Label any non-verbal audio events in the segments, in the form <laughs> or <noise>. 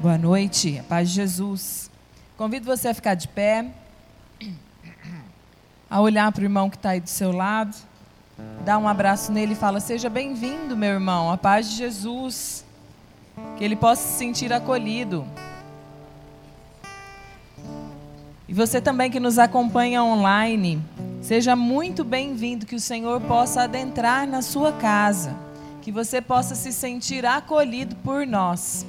Boa noite, a paz de Jesus. Convido você a ficar de pé, a olhar para o irmão que está aí do seu lado, dar um abraço nele e fala: Seja bem-vindo, meu irmão, a paz de Jesus. Que ele possa se sentir acolhido. E você também que nos acompanha online, seja muito bem-vindo, que o Senhor possa adentrar na sua casa, que você possa se sentir acolhido por nós.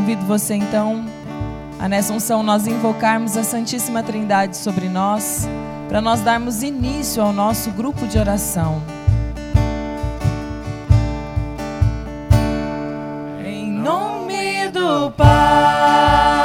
Convido você então a nessa unção nós invocarmos a Santíssima Trindade sobre nós, para nós darmos início ao nosso grupo de oração. Em nome do Pai,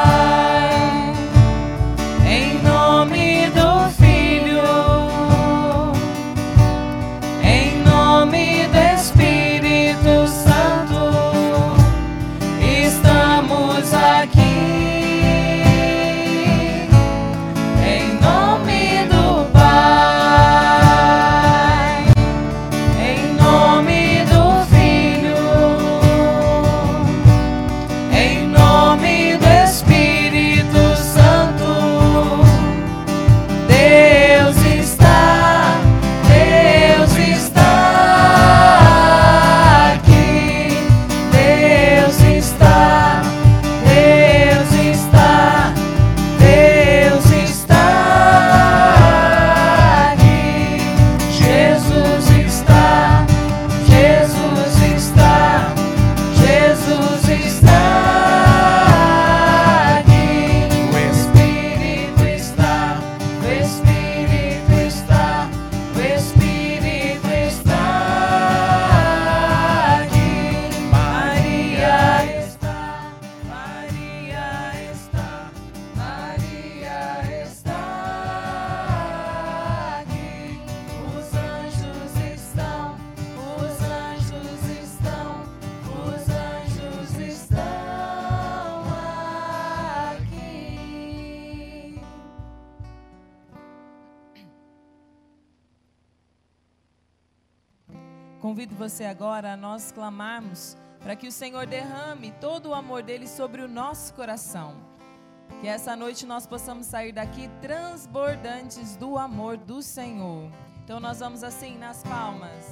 para que o Senhor derrame todo o amor dele sobre o nosso coração. Que essa noite nós possamos sair daqui transbordantes do amor do Senhor. Então nós vamos assim nas palmas.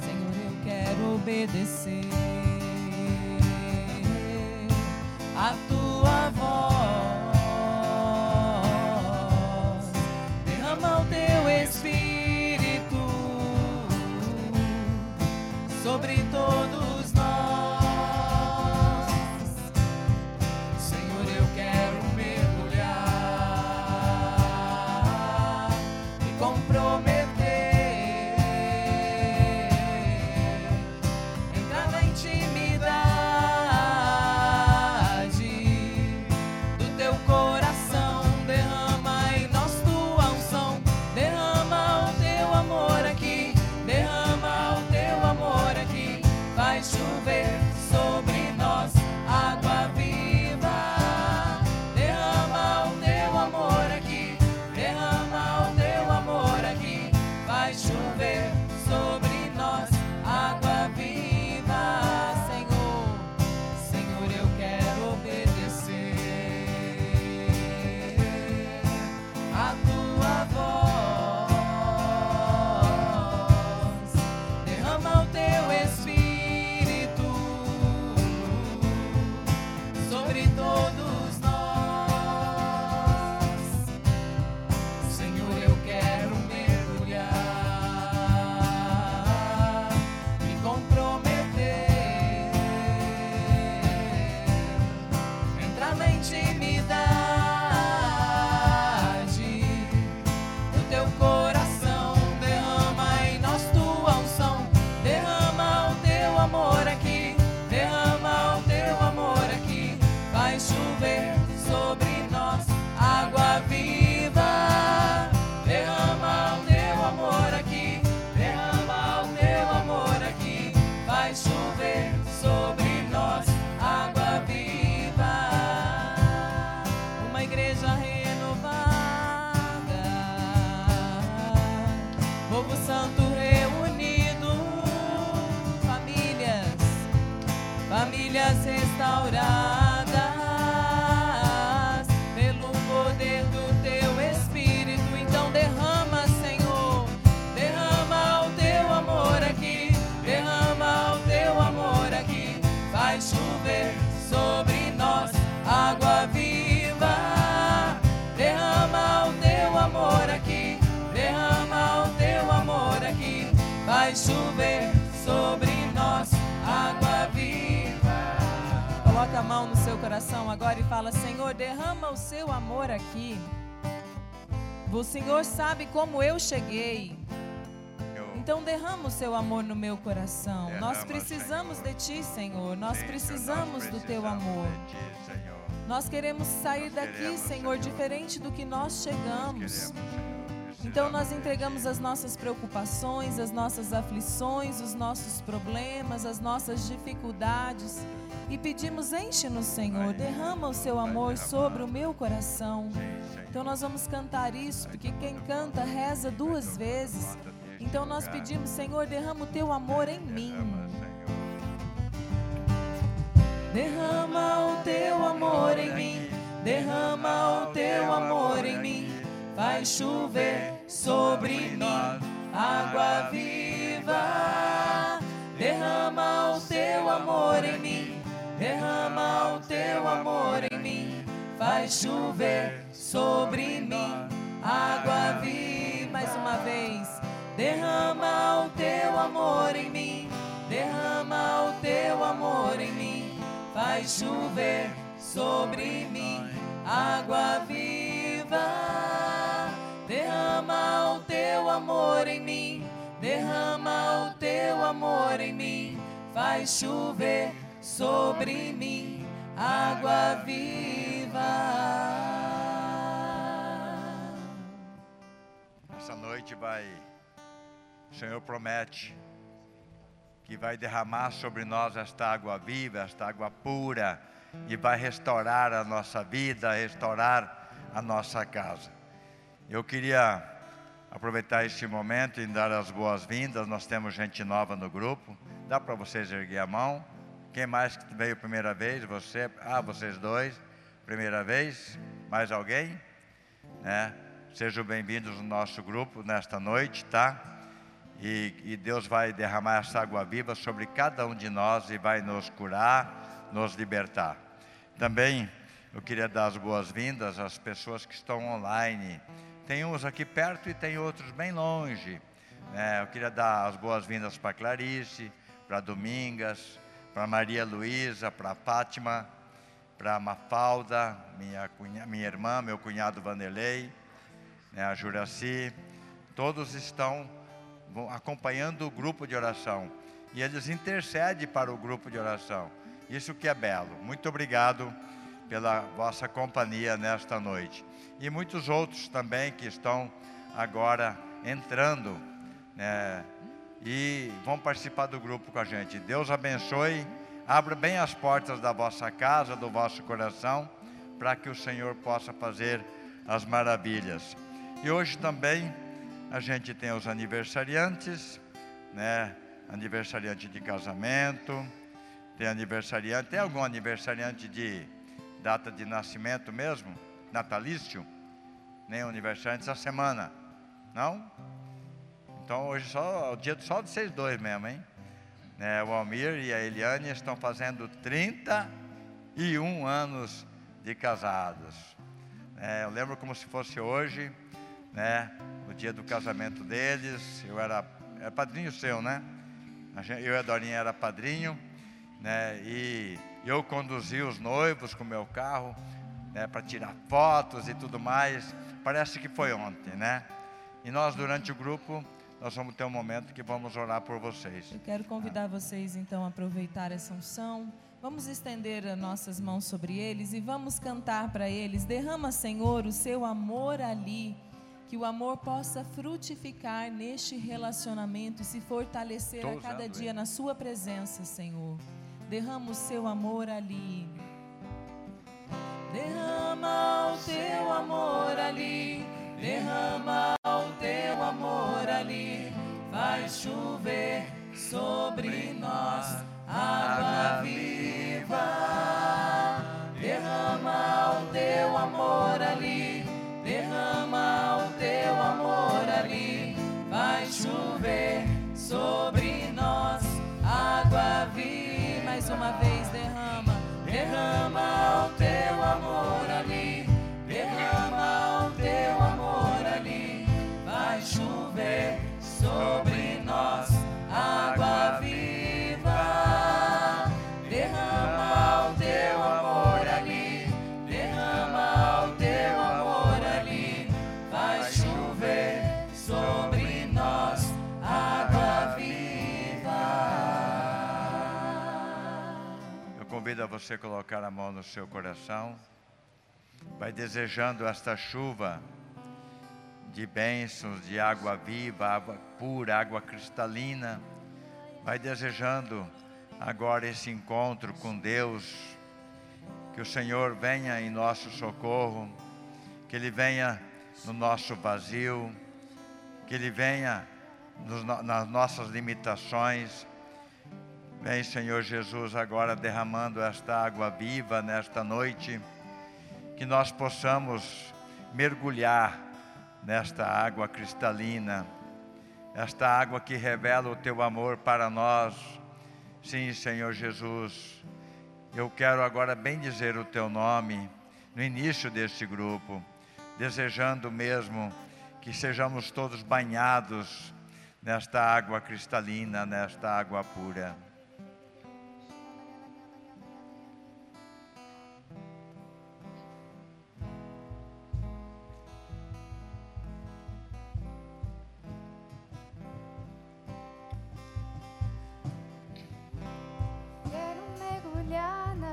Senhor, eu quero obedecer coração agora e fala: Senhor, derrama o seu amor aqui. O Senhor sabe como eu cheguei. Então derrama o seu amor no meu coração. Derrama, nós precisamos Senhor. de ti, Senhor. Nós precisamos nós do teu amor. ti. Nós queremos sair Nós daqui, queremos, Senhor, Senhor. diferente do que nós chegamos. Queremos, Senhor. Então nós entregamos as nossas preocupações, as nossas aflições, os nossos problemas, as nossas dificuldades e pedimos: enche-nos, Senhor, derrama o seu amor sobre o meu coração. Então nós vamos cantar isso, porque quem canta reza duas vezes. Então nós pedimos: Senhor, derrama o teu amor em mim. Derrama o teu amor em mim, derrama o teu amor em mim. Vai chover sobre mim água viva. Derrama o teu amor em mim, derrama o teu amor em mim. Vai chover sobre mim água viva. Mais uma vez. Derrama o teu amor em mim, derrama o teu amor em mim. Vai chover sobre mim água viva. Derrama o teu amor em mim, derrama o teu amor em mim. Vai chover sobre mim água viva. Essa noite vai, o Senhor promete que vai derramar sobre nós esta água viva, esta água pura, e vai restaurar a nossa vida, restaurar a nossa casa. Eu queria aproveitar este momento e dar as boas-vindas. Nós temos gente nova no grupo. Dá para vocês erguer a mão. Quem mais que veio primeira vez? Você? Ah, vocês dois. Primeira vez? Mais alguém? né? Sejam bem-vindos no nosso grupo nesta noite, tá? E, e Deus vai derramar essa água viva sobre cada um de nós e vai nos curar, nos libertar. Também eu queria dar as boas-vindas às pessoas que estão online. Tem uns aqui perto e tem outros bem longe. né? Eu queria dar as boas-vindas para Clarice, para Domingas, para Maria Luísa, para Fátima, para Mafalda, minha, cunha, minha irmã, meu cunhado Vanderlei, né, a Juraci, todos estão acompanhando o grupo de oração e eles intercedem para o grupo de oração. Isso que é belo. Muito obrigado pela vossa companhia nesta noite. E muitos outros também que estão agora entrando né, e vão participar do grupo com a gente. Deus abençoe, abra bem as portas da vossa casa, do vosso coração, para que o Senhor possa fazer as maravilhas. E hoje também a gente tem os aniversariantes, né? Aniversariante de casamento, tem aniversariante, tem algum aniversariante de data de nascimento mesmo? Natalício? Nem aniversariante essa semana? Não? Então hoje só o dia só de vocês dois mesmo, hein? Né, o Almir e a Eliane estão fazendo 31 anos de casados. É, eu lembro como se fosse hoje, né? O dia do casamento deles. Eu era, era padrinho seu, né? Eu e a Dorinha era padrinho, né? E eu conduzi os noivos com o meu carro, né? Para tirar fotos e tudo mais. Parece que foi ontem, né? E nós durante o grupo nós vamos ter um momento que vamos orar por vocês. Eu quero convidar vocês então a aproveitar essa unção. Vamos estender as nossas mãos sobre eles e vamos cantar para eles. Derrama, Senhor, o seu amor ali. Que o amor possa frutificar neste relacionamento e se fortalecer Tô a cada dia ele. na sua presença, Senhor. Derrama o seu amor ali. Derrama o teu amor ali. Derrama o teu amor ali. Vai chover sobre nós água viva. Derrama o teu amor ali. Derrama o teu amor ali. Vai chover sobre você colocar a mão no seu coração. Vai desejando esta chuva de bênçãos, de água viva, água pura, água cristalina. Vai desejando agora esse encontro com Deus. Que o Senhor venha em nosso socorro, que Ele venha no nosso vazio, que Ele venha nas nossas limitações. Vem, Senhor Jesus, agora derramando esta água viva nesta noite, que nós possamos mergulhar nesta água cristalina, esta água que revela o teu amor para nós. Sim, Senhor Jesus, eu quero agora bem dizer o teu nome no início deste grupo, desejando mesmo que sejamos todos banhados nesta água cristalina, nesta água pura.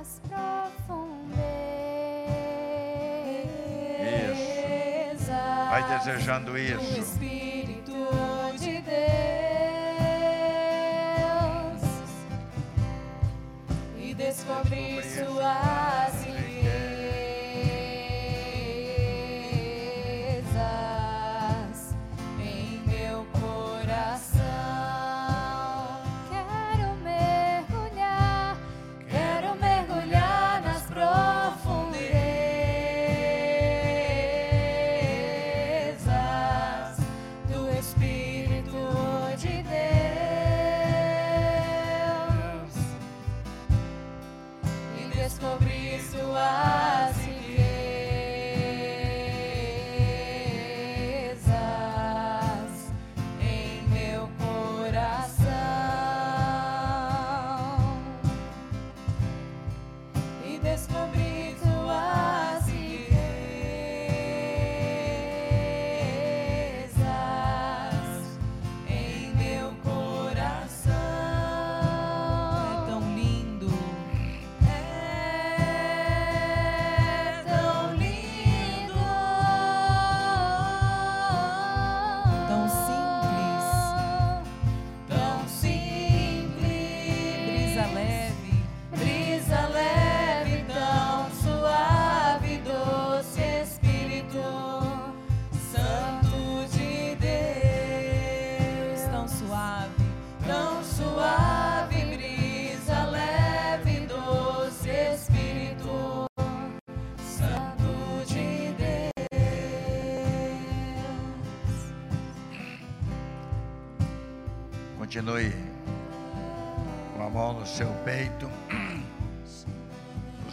Nas profundezas. Vai desejando isso.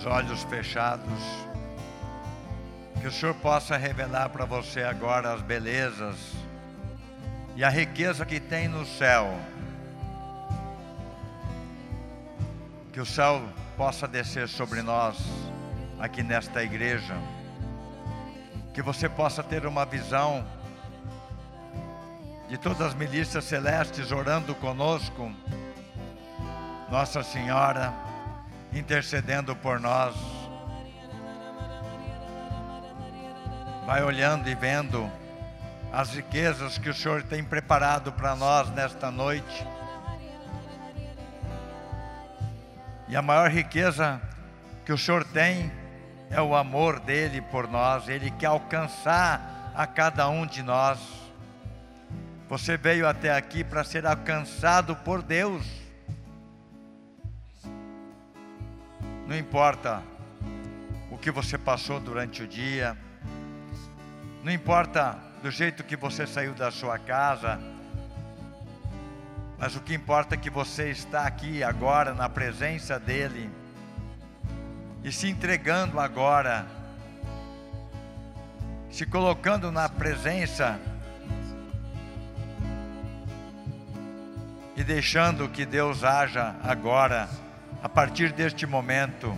Olhos fechados. Que o Senhor possa revelar para você agora as belezas e a riqueza que tem no céu. Que o céu possa descer sobre nós aqui nesta igreja. Que você possa ter uma visão de todas as milícias celestes orando conosco, Nossa Senhora intercedendo por nós. Vai olhando e vendo as riquezas que o Senhor tem preparado para nós nesta noite. E a maior riqueza que o Senhor tem é o amor dele por nós. Ele quer alcançar a cada um de nós. Você veio até aqui para ser alcançado por Deus. Não importa o que você passou durante o dia, não importa do jeito que você saiu da sua casa, mas o que importa é que você está aqui agora na presença dEle e se entregando agora, se colocando na presença e deixando que Deus haja agora, a partir deste momento,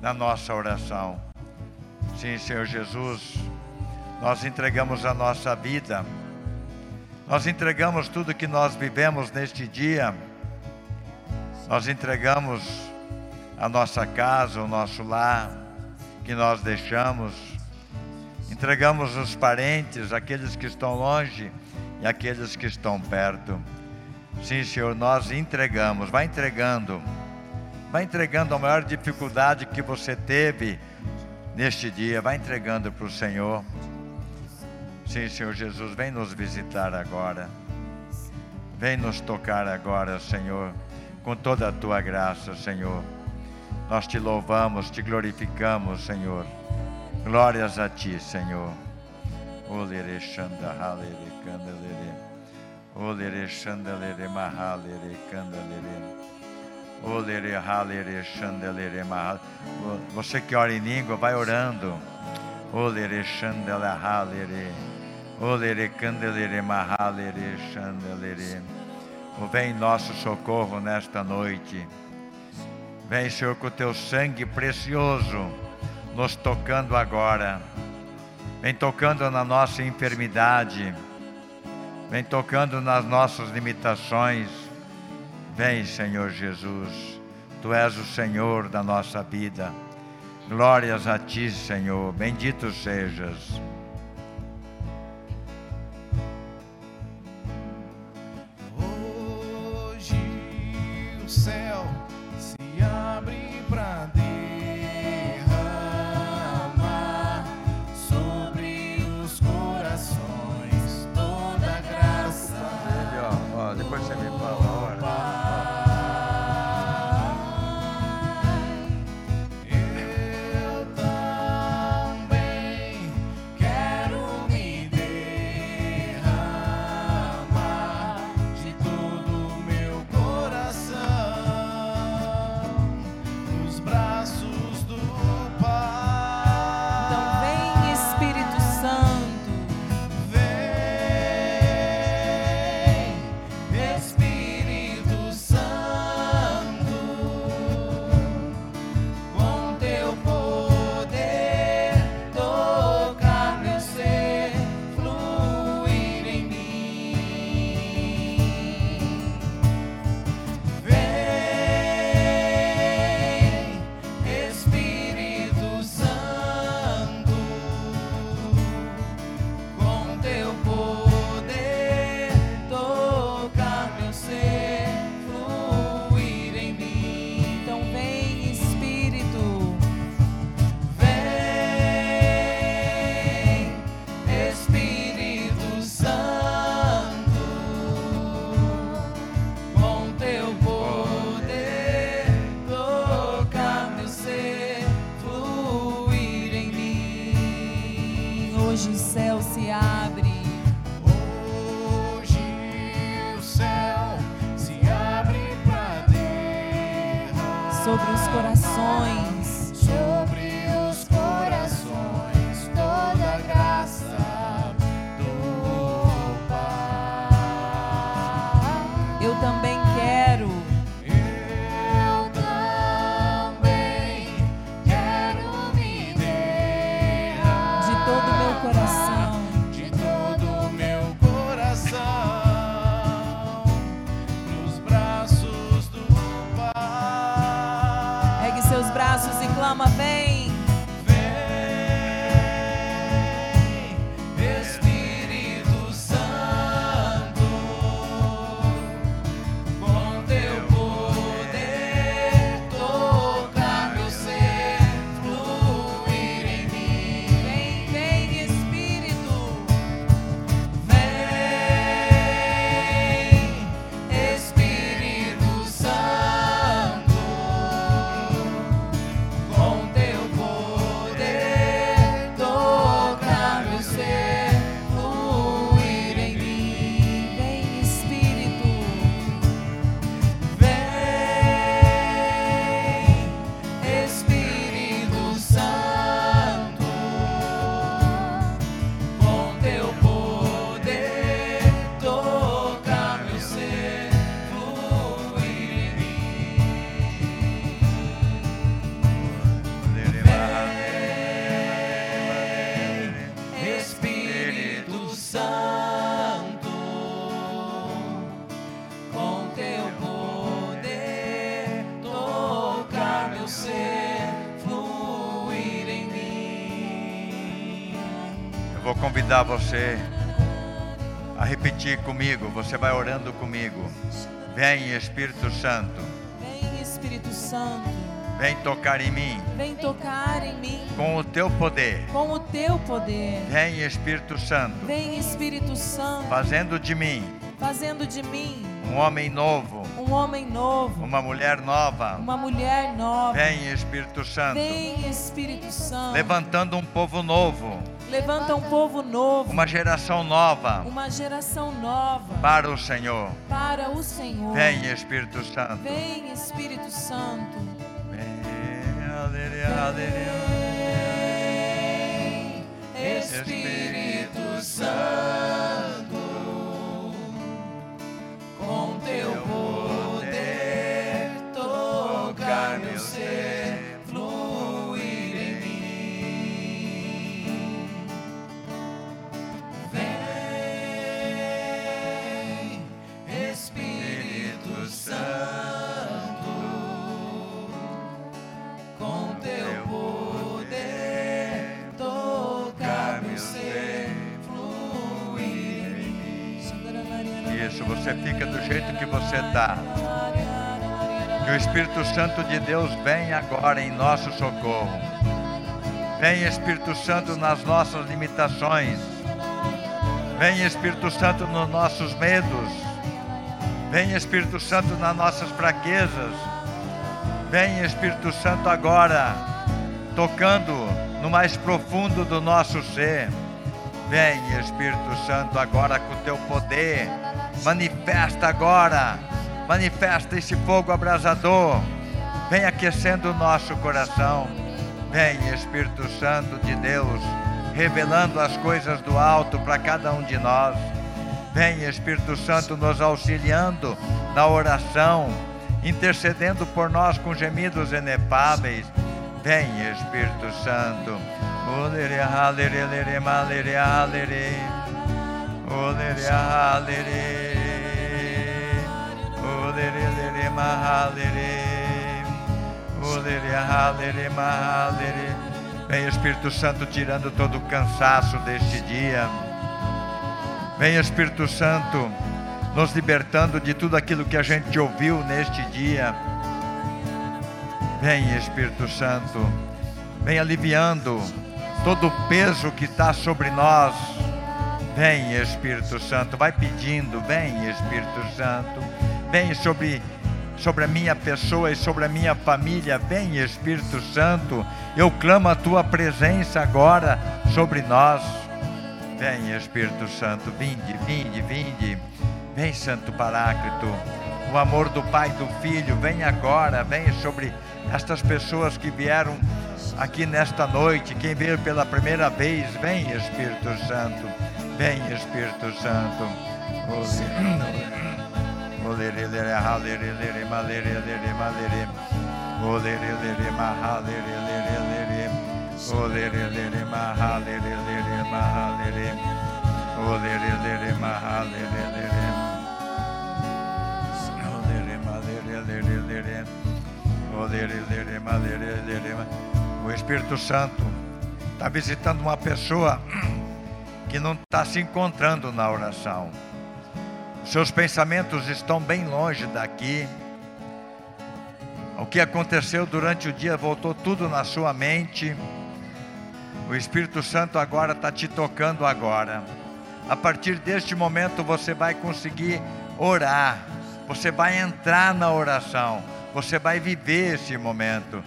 na nossa oração. Sim, Senhor Jesus, nós entregamos a nossa vida, nós entregamos tudo que nós vivemos neste dia, nós entregamos a nossa casa, o nosso lar que nós deixamos. Entregamos os parentes, aqueles que estão longe e aqueles que estão perto. Sim, Senhor, nós entregamos, vai entregando, vai entregando a maior dificuldade que você teve neste dia, vai entregando para o Senhor. Sim, Senhor Jesus, vem nos visitar agora, vem nos tocar agora, Senhor, com toda a tua graça, Senhor. Nós te louvamos, te glorificamos, Senhor. Glórias a ti, Senhor. Olere shanda halere. Olere shandalere mahalere. Você que ora em língua, vai orando. Olere shandalere. Vem nosso socorro nesta noite. Vem, Senhor, com o teu sangue precioso nos tocando agora. Vem tocando na nossa enfermidade. Vem tocando nas nossas limitações. Vem, Senhor Jesus. Tu és o Senhor da nossa vida. Glórias a ti, Senhor. Bendito sejas. Convidar você a repetir comigo. Você vai orando comigo. Vem, Espírito Santo. Vem, Espírito Santo. Vem tocar em mim. Vem tocar em mim. Com o teu poder. Com o teu poder. Vem, Espírito Santo. Vem, Espírito Santo. Fazendo de mim. Fazendo de mim. Um homem novo. Um homem novo. Uma mulher nova. Uma mulher nova. Vem, Espírito Santo. Vem, Espírito Santo. Levantando um povo novo. Levanta um povo novo. Uma geração nova. Uma geração nova. Para o Senhor. Para o Senhor. Vem, Espírito Santo. Vem, Espírito Santo. Vem. Espírito Santo, com teu você fica do jeito que você está. Que o Espírito Santo de Deus venha agora em nosso socorro. Vem Espírito Santo nas nossas limitações. Vem Espírito Santo nos nossos medos. Vem Espírito Santo nas nossas fraquezas. Vem Espírito Santo agora, tocando no mais profundo do nosso ser. Vem Espírito Santo agora com teu poder. Manifesta agora. Manifesta esse fogo abrasador. Vem aquecendo o nosso coração. Vem Espírito Santo de Deus, revelando as coisas do alto para cada um de nós. Vem Espírito Santo nos auxiliando na oração, intercedendo por nós com gemidos inefáveis. Vem Espírito Santo. Olere, Vem Espírito Santo tirando todo o cansaço deste dia. Vem Espírito Santo nos libertando de tudo aquilo que a gente ouviu neste dia. Vem Espírito Santo, vem aliviando todo o peso que está sobre nós. Vem Espírito Santo, vai pedindo, vem Espírito Santo, vem sobre sobre a minha pessoa e sobre a minha família. Vem Espírito Santo, eu clamo a tua presença agora sobre nós. Vem Espírito Santo, vinde, vinde, vinde. Vem Santo Paráclito. O amor do Pai e do Filho, vem agora, vem sobre estas pessoas que vieram aqui nesta noite, quem veio pela primeira vez, vem Espírito Santo, vem Espírito Santo. Olerelere, halerelere, malerelere, malere. Olerelere, mahalerelere, olerelere, mahalerelere, mahalere. Olerelere, mahalerelere. Olere, malerelere, olerelere, malerelere. O Espírito Santo está visitando uma pessoa que não está se encontrando na oração. Seus pensamentos estão bem longe daqui. O que aconteceu durante o dia voltou tudo na sua mente. O Espírito Santo agora está te tocando agora. A partir deste momento você vai conseguir orar. Você vai entrar na oração. Você vai viver esse momento.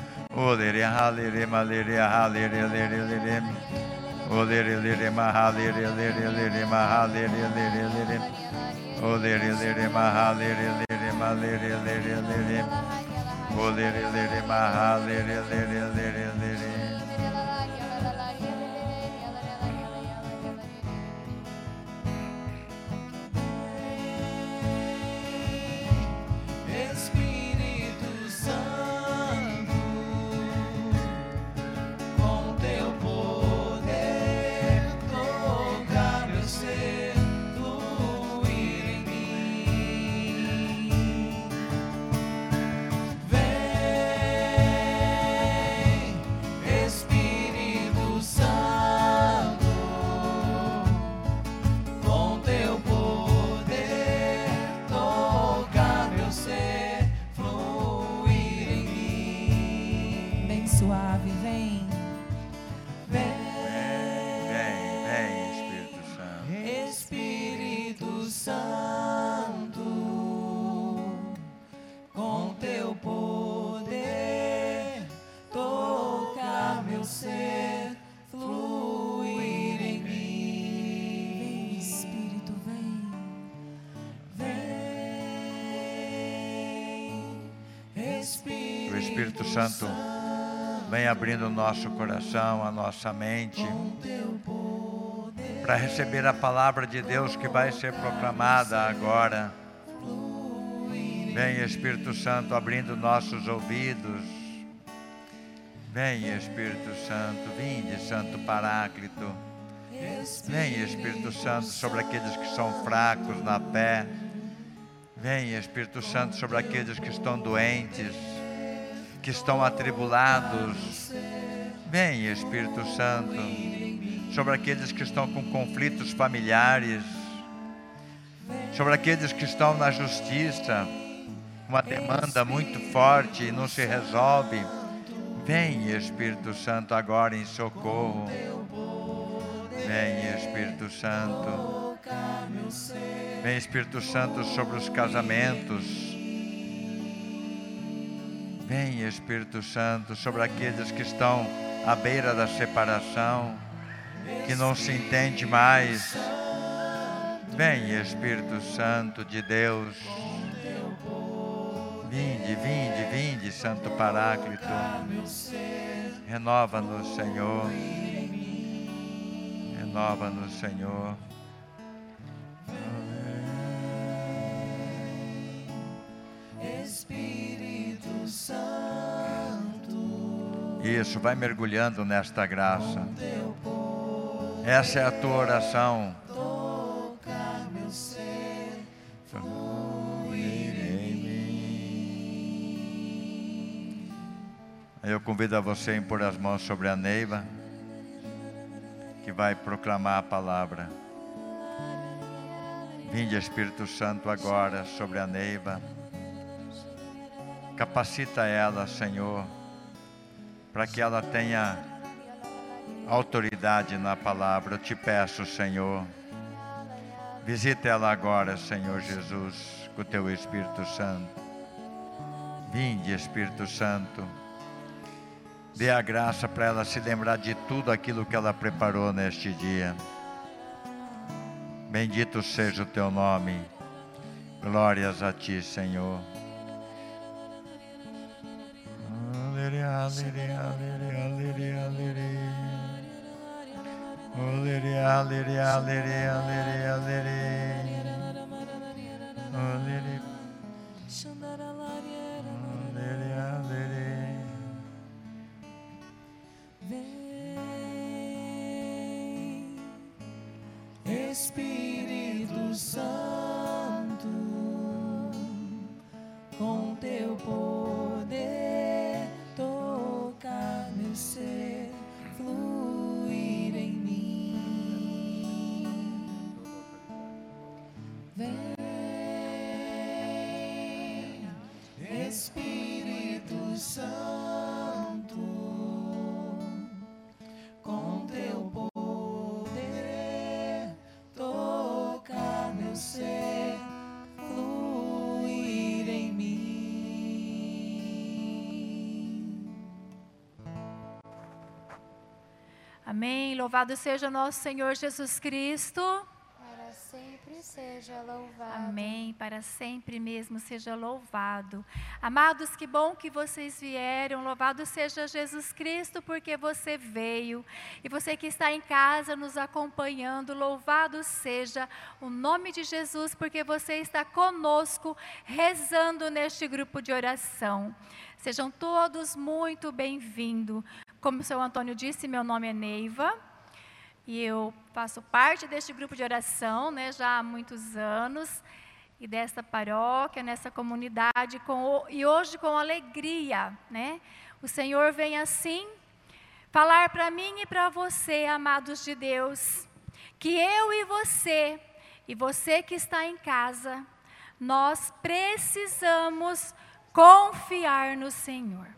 Olere, halere, malere, halere, lere, lere. Olere, lere, mahalere, lere, lere, mahalere, lere, lere. Olere, lere, mahalere, lere, Santo vem abrindo o nosso coração, a nossa mente, para receber a palavra de Deus que vai ser proclamada agora. Vem, Espírito Santo, abrindo nossos ouvidos. Vem, Espírito Santo, vinde, Santo Paráclito. Vem, Espírito Santo, sobre aqueles que são fracos na fé. Vem, Espírito Santo, sobre aqueles que estão doentes, que estão atribulados. Vem, Espírito Santo, sobre aqueles que estão com conflitos familiares, sobre aqueles que estão na justiça, uma demanda muito forte e não se resolve. Vem, Espírito Santo, agora em socorro. Vem, Espírito Santo. Vem, Espírito Santo, sobre os casamentos. Vem, Espírito Santo, sobre aqueles que estão à beira da separação, que não se entende mais. Vem, Espírito Santo de Deus. Vinde, vinde, vinde, Santo Paráclito. Renova-nos, Senhor. Renova-nos, Senhor. Espírito Santo, Isso, vai mergulhando nesta graça. Essa é a tua oração. toca meu ser. Fluir em mim. Eu convido a você a impor as mãos sobre a Neiva, que vai proclamar a palavra. Vinde, Espírito Santo, agora sobre a Neiva. Capacita ela, Senhor, para que ela tenha autoridade na palavra. Eu te peço, Senhor. Visita ela agora, Senhor Jesus, com o teu Espírito Santo. Vinde, Espírito Santo. Dê a graça para ela se lembrar de tudo aquilo que ela preparou neste dia. Bendito seja o teu nome. Glórias a ti, Senhor. Aleluia, aleluia, aleluia, aleluia, Louvado seja nosso Senhor Jesus Cristo. Para sempre seja louvado. Amém. Para sempre mesmo seja louvado. Amados, que bom que vocês vieram. Louvado seja Jesus Cristo, porque você veio. E você que está em casa nos acompanhando, louvado seja o nome de Jesus, porque você está conosco rezando neste grupo de oração. Sejam todos muito bem-vindos. Como o seu Antônio disse, meu nome é Neiva. E eu faço parte deste grupo de oração né, já há muitos anos e desta paróquia, nessa comunidade, com, e hoje com alegria. Né? O Senhor vem assim falar para mim e para você, amados de Deus, que eu e você, e você que está em casa, nós precisamos confiar no Senhor.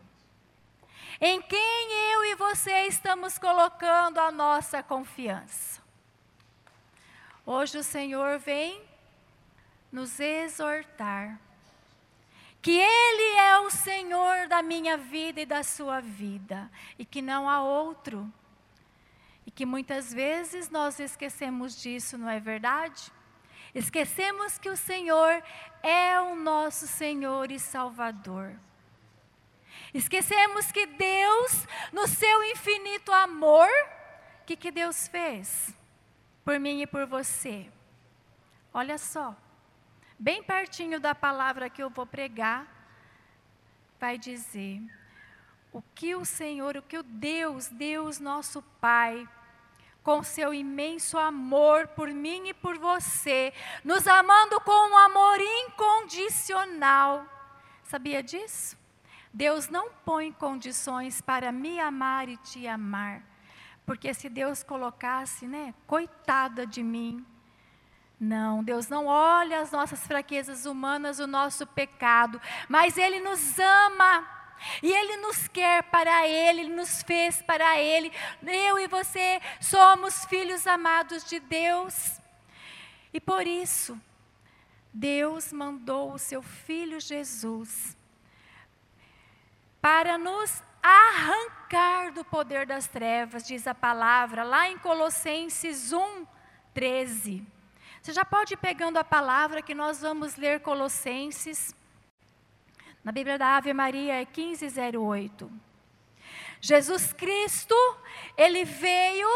Em quem eu e você estamos colocando a nossa confiança? Hoje o Senhor vem nos exortar que Ele é o Senhor da minha vida e da sua vida, e que não há outro. E que muitas vezes nós esquecemos disso, não é verdade? Esquecemos que o Senhor é o nosso Senhor e Salvador. Esquecemos que Deus, no seu infinito amor, o que, que Deus fez por mim e por você? Olha só, bem pertinho da palavra que eu vou pregar, vai dizer: o que o Senhor, o que o Deus, Deus nosso Pai, com seu imenso amor por mim e por você, nos amando com um amor incondicional. Sabia disso? Deus não põe condições para me amar e te amar. Porque se Deus colocasse, né, coitada de mim. Não, Deus não olha as nossas fraquezas humanas, o nosso pecado, mas Ele nos ama. E Ele nos quer para Ele, Ele nos fez para Ele. Eu e você somos filhos amados de Deus. E por isso, Deus mandou o seu Filho Jesus para nos arrancar do poder das trevas, diz a palavra, lá em Colossenses 1, 13. Você já pode ir pegando a palavra que nós vamos ler Colossenses. Na Bíblia da Ave Maria é 1508. Jesus Cristo, ele veio,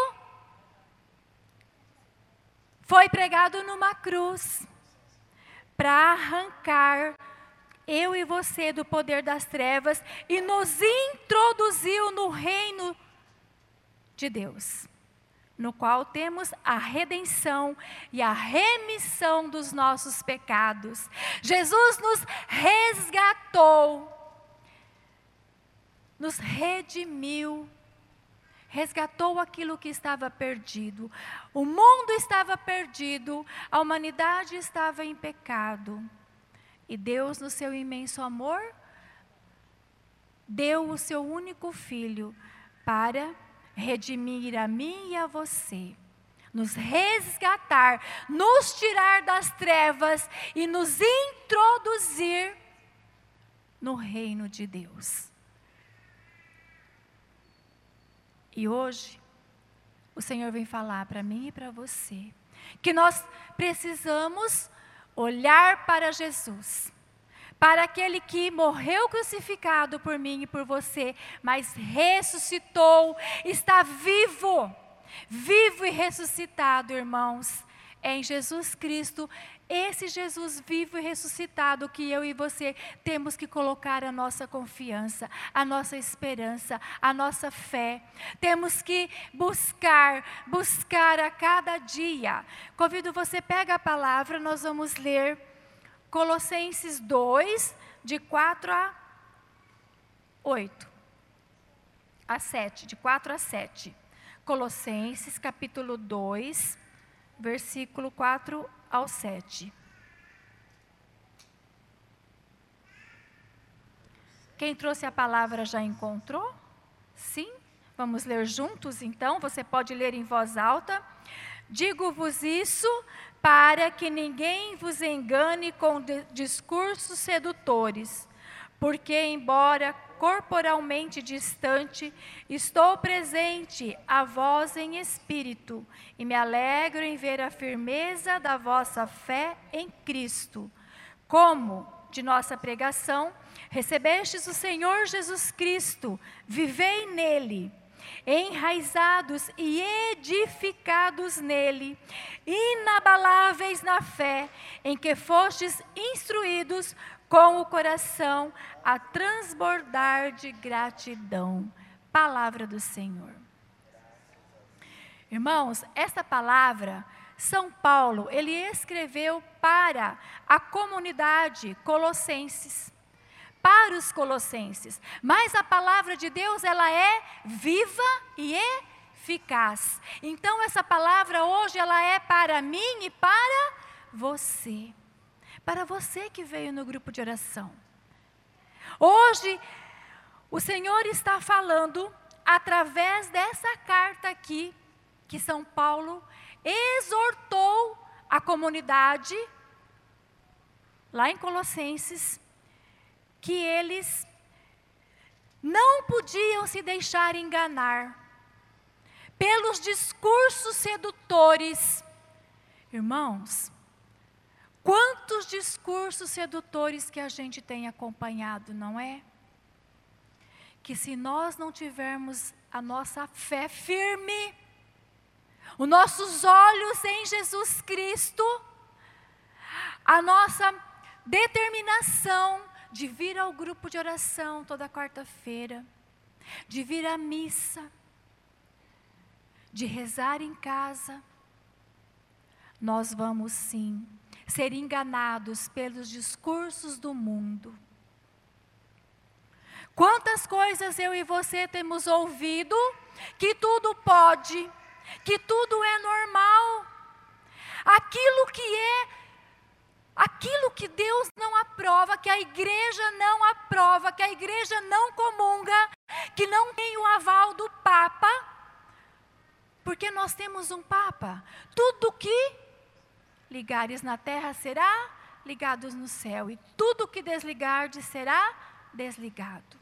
foi pregado numa cruz para arrancar eu e você do poder das trevas e nos introduziu no reino de Deus, no qual temos a redenção e a remissão dos nossos pecados. Jesus nos resgatou, nos redimiu, resgatou aquilo que estava perdido. O mundo estava perdido, a humanidade estava em pecado. E Deus, no seu imenso amor, deu o seu único filho para redimir a mim e a você, nos resgatar, nos tirar das trevas e nos introduzir no reino de Deus. E hoje, o Senhor vem falar para mim e para você que nós precisamos olhar para Jesus, para aquele que morreu crucificado por mim e por você, mas ressuscitou, está vivo, vivo e ressuscitado, irmãos. Em Jesus Cristo, esse Jesus vivo e ressuscitado que eu e você temos que colocar a nossa confiança, a nossa esperança, a nossa fé. Temos que buscar, buscar a cada dia. Convido você, pega a palavra, nós vamos ler Colossenses 2, de 4 a 8. A 7, de 4 a 7. Colossenses capítulo 2, versículo 4 ao 7. Quem trouxe a palavra já encontrou? Sim? Vamos ler juntos então? Você pode ler em voz alta. Digo-vos isso para que ninguém vos engane com discursos sedutores, porque, embora corporalmente distante, estou presente a vós em espírito e me alegro em ver a firmeza da vossa fé em Cristo. Como de nossa pregação, recebestes o Senhor Jesus Cristo, vivei nele, enraizados e edificados nele, inabaláveis na fé, em que fostes instruídos com o coração a transbordar de gratidão. Palavra do Senhor. Irmãos, essa palavra, São Paulo, ele escreveu para a comunidade colossenses, para os colossenses. Mas a palavra de Deus, ela é viva e eficaz. Então essa palavra hoje ela é para mim e para você para você que veio no grupo de oração. Hoje, o Senhor está falando através dessa carta aqui, que São Paulo exortou a comunidade, lá em Colossenses, que eles não podiam se deixar enganar pelos discursos sedutores. Irmãos, Quantos discursos sedutores que a gente tem acompanhado, não é? que se nós não tivermos a nossa fé firme, os nossos olhos em Jesus Cristo, a nossa determinação de vir ao grupo de oração toda quarta-feira, de vir à missa, de rezar em casa, nós vamos sim ser enganados pelos discursos do mundo. Quantas coisas eu e você temos ouvido que tudo pode, que tudo é normal. Aquilo que é, aquilo que Deus não aprova, que a igreja não aprova, que a igreja não comunga, que não tem o aval do Papa, porque nós temos um Papa. Tudo que ligares na terra será ligados no céu, e tudo que desligardes será desligado.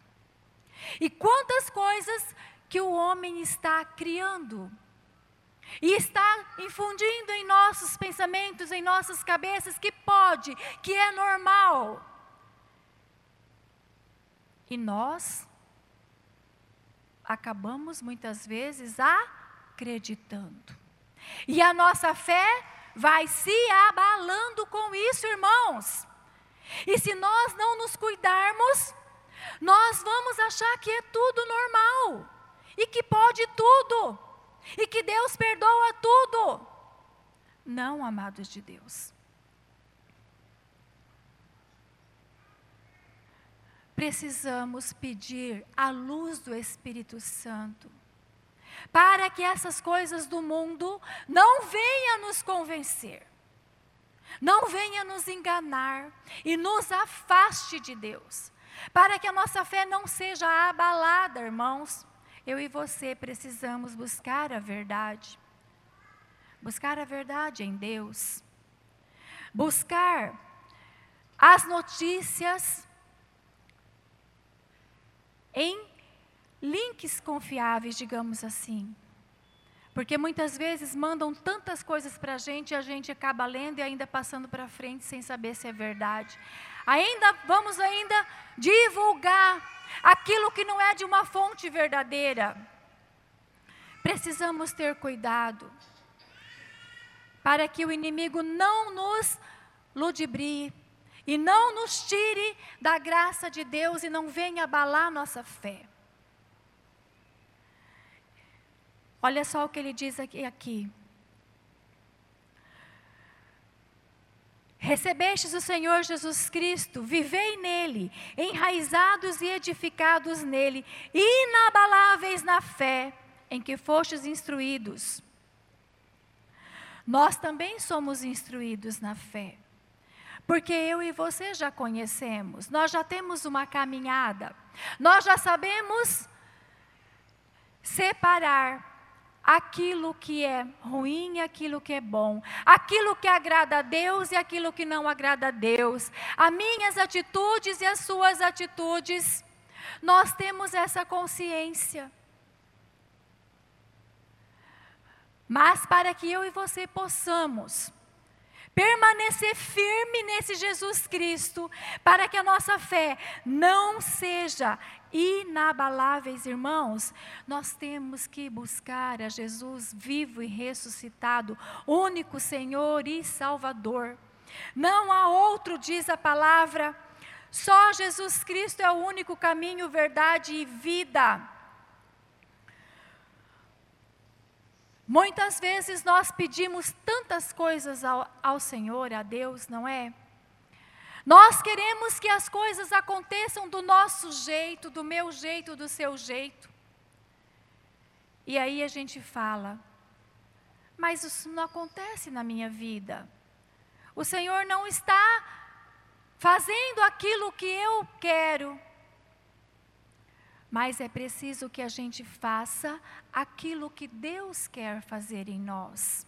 E quantas coisas que o homem está criando e está infundindo em nossos pensamentos, em nossas cabeças, que pode, que é normal. E nós acabamos muitas vezes acreditando. E a nossa fé vai se abalando com isso, irmãos. E se nós não nos cuidarmos, nós vamos achar que é tudo normal e que pode tudo e que Deus perdoa tudo. Não, amados de Deus. Precisamos pedir a luz do Espírito Santo para que essas coisas do mundo não venham nos convencer, não venham nos enganar e nos afaste de Deus, para que a nossa fé não seja abalada, irmãos. Eu e você precisamos buscar a verdade, buscar a verdade em Deus, buscar as notícias em links confiáveis, digamos assim. Porque muitas vezes mandam tantas coisas para a gente e a gente acaba lendo e ainda passando para frente sem saber se é verdade. Ainda vamos ainda divulgar aquilo que não é de uma fonte verdadeira. Precisamos ter cuidado para que o inimigo não nos ludibrie e não nos tire da graça de Deus e não venha abalar nossa fé. Olha só o que ele diz aqui. aqui. Recebestes o Senhor Jesus Cristo, vivei nele, enraizados e edificados nele, inabaláveis na fé em que fostes instruídos. Nós também somos instruídos na fé, porque eu e você já conhecemos, nós já temos uma caminhada, nós já sabemos separar aquilo que é ruim e aquilo que é bom, aquilo que agrada a Deus e aquilo que não agrada a Deus, as minhas atitudes e as suas atitudes. Nós temos essa consciência. Mas para que eu e você possamos permanecer firme nesse Jesus Cristo, para que a nossa fé não seja inabaláveis, irmãos, nós temos que buscar a Jesus vivo e ressuscitado, único Senhor e Salvador. Não há outro, diz a palavra, só Jesus Cristo é o único caminho, verdade e vida. Muitas vezes nós pedimos tantas coisas ao, ao Senhor, a Deus, não é? Nós queremos que as coisas aconteçam do nosso jeito, do meu jeito, do seu jeito. E aí a gente fala, mas isso não acontece na minha vida. O Senhor não está fazendo aquilo que eu quero. Mas é preciso que a gente faça aquilo que Deus quer fazer em nós.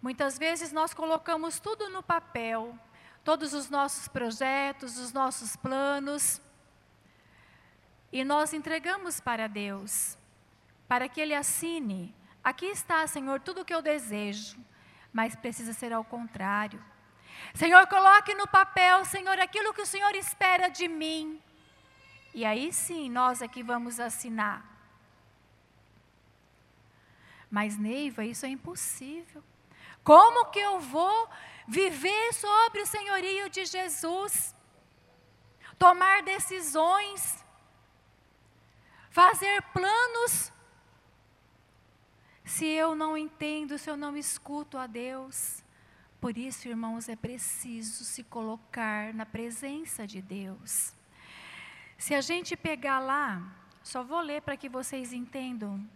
Muitas vezes nós colocamos tudo no papel, todos os nossos projetos, os nossos planos, e nós entregamos para Deus, para que Ele assine. Aqui está, Senhor, tudo o que eu desejo, mas precisa ser ao contrário. Senhor, coloque no papel, Senhor, aquilo que o Senhor espera de mim. E aí sim, nós é que vamos assinar. Mas, Neiva, isso é impossível. Como que eu vou viver sobre o senhorio de Jesus? Tomar decisões, fazer planos, se eu não entendo, se eu não escuto a Deus. Por isso, irmãos, é preciso se colocar na presença de Deus. Se a gente pegar lá, só vou ler para que vocês entendam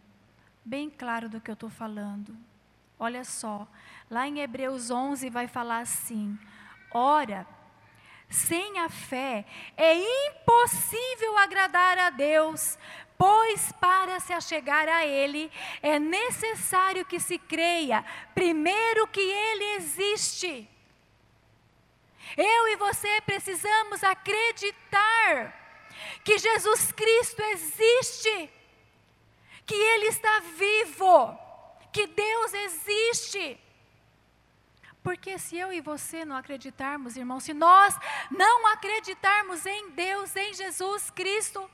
bem claro do que eu estou falando. Olha só, lá em Hebreus 11 vai falar assim: ora, sem a fé é impossível agradar a Deus, pois para se achegar a Ele é necessário que se creia, primeiro, que Ele existe. Eu e você precisamos acreditar que Jesus Cristo existe, que Ele está vivo, que Deus existe. Porque se eu e você não acreditarmos, irmão, se nós não acreditarmos em Deus, em Jesus Cristo,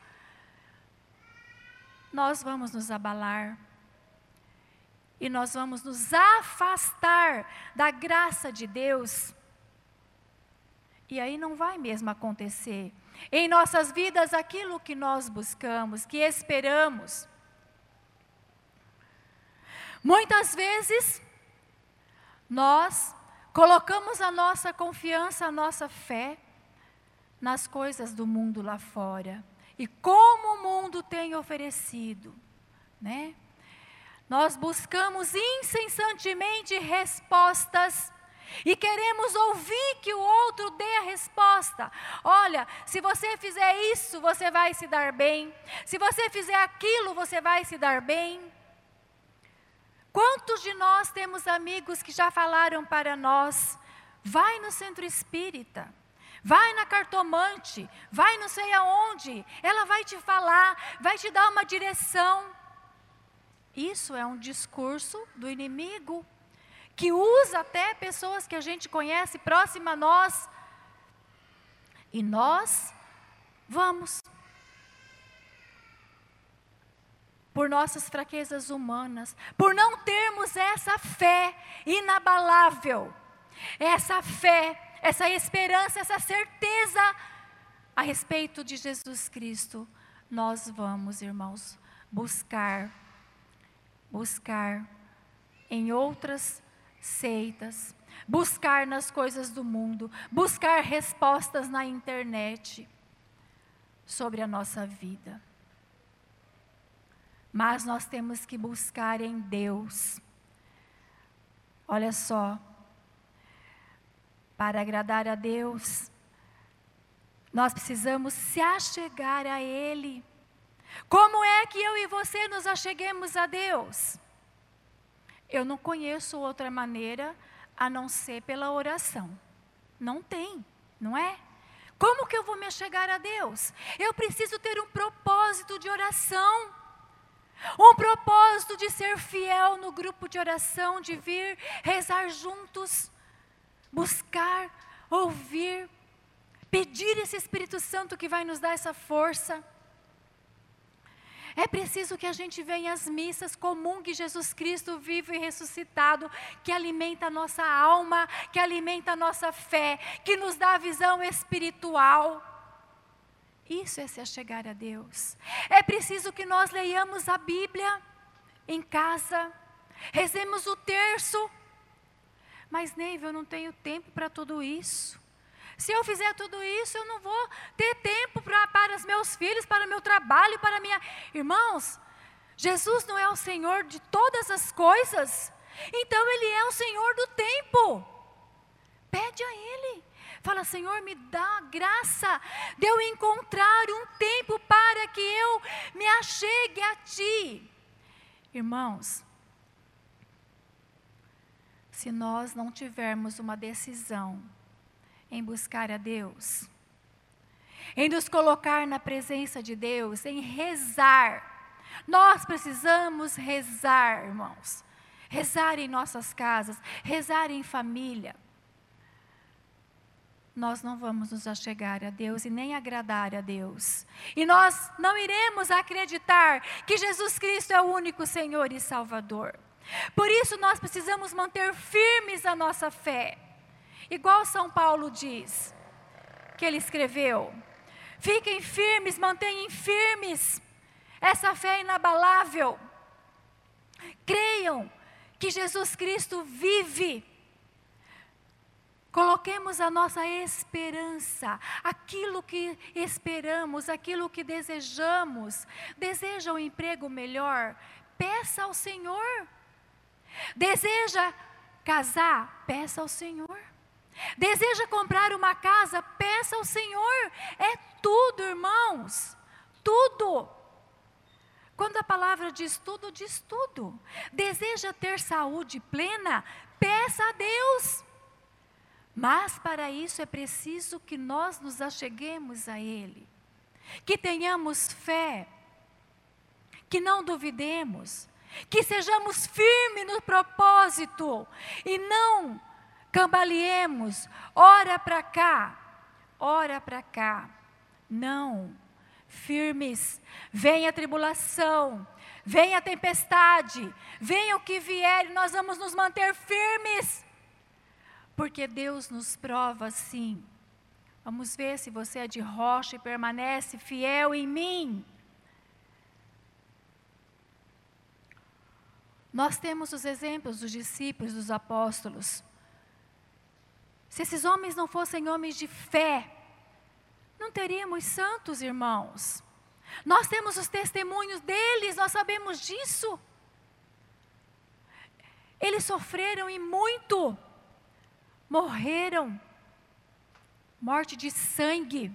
nós vamos nos abalar. E nós vamos nos afastar da graça de Deus. E aí não vai mesmo acontecer em nossas vidas aquilo que nós buscamos, que esperamos. Muitas vezes, nós colocamos a nossa confiança, a nossa fé nas coisas do mundo lá fora e como o mundo tem oferecido, né? Nós buscamos incessantemente respostas e queremos ouvir que o outro dê a resposta. Olha, se você fizer isso, você vai se dar bem. Se você fizer aquilo, você vai se dar bem. Quantos de nós temos amigos que já falaram para nós: vai no centro espírita, vai na cartomante, vai não sei aonde, ela vai te falar, vai te dar uma direção. Isso é um discurso do inimigo que usa até pessoas que a gente conhece próxima a nós. E nós vamos. Por nossas fraquezas humanas, por não termos essa fé inabalável, essa fé, essa esperança, essa certeza a respeito de Jesus Cristo, nós vamos, irmãos, buscar, buscar em outras seitas, buscar nas coisas do mundo, buscar respostas na internet sobre a nossa vida. Mas nós temos que buscar em Deus. Olha só, para agradar a Deus, nós precisamos se achegar a Ele. Como é que eu e você nos acheguemos a Deus? Eu não conheço outra maneira a não ser pela oração. Não tem, não é? Como que eu vou me achegar a Deus? Eu preciso ter um propósito de oração. Um propósito de ser fiel no grupo de oração, de vir rezar juntos, buscar, ouvir, pedir esse Espírito Santo que vai nos dar essa força. É preciso que a gente venha às missas, comungue Jesus Cristo vivo e ressuscitado, que alimenta a nossa alma, que alimenta a nossa fé, que nos dá a visão espiritual. Isso é se achegar a Deus. É preciso que nós leiamos a Bíblia em casa, rezemos o terço. Mas, Neiva, eu não tenho tempo para tudo isso. Se eu fizer tudo isso, eu não vou ter tempo pra, para os meus filhos, para o meu trabalho, para minha. Irmãos, Jesus não é o Senhor de todas as coisas, então Ele é o Senhor do tempo. Pede a Ele. Fala, Senhor, me dá graça de eu encontrar um tempo para que eu me achegue a Ti. Irmãos, se nós não tivermos uma decisão em buscar a Deus, em nos colocar na presença de Deus, em rezar. Nós precisamos rezar, irmãos. Rezar em nossas casas, rezar em família. Nós não vamos nos achegar a Deus e nem agradar a Deus. E nós não iremos acreditar que Jesus Cristo é o único Senhor e Salvador. Por isso nós precisamos manter firmes a nossa fé. Igual São Paulo diz, que ele escreveu. Fiquem firmes, mantenham firmes essa fé inabalável. Creiam que Jesus Cristo vive Coloquemos a nossa esperança, aquilo que esperamos, aquilo que desejamos. Deseja um emprego melhor? Peça ao Senhor. Deseja casar? Peça ao Senhor. Deseja comprar uma casa? Peça ao Senhor. É tudo, irmãos. Tudo. Quando a palavra diz tudo, diz tudo. Deseja ter saúde plena? Peça a Deus. Mas para isso é preciso que nós nos acheguemos a Ele, que tenhamos fé, que não duvidemos, que sejamos firmes no propósito. E não cambaleemos, ora para cá, ora para cá. Não, firmes, venha a tribulação, venha a tempestade, venha o que vier, nós vamos nos manter firmes porque Deus nos prova assim. Vamos ver se você é de rocha e permanece fiel em mim. Nós temos os exemplos dos discípulos, dos apóstolos. Se esses homens não fossem homens de fé, não teríamos santos irmãos. Nós temos os testemunhos deles, nós sabemos disso. Eles sofreram e muito morreram morte de sangue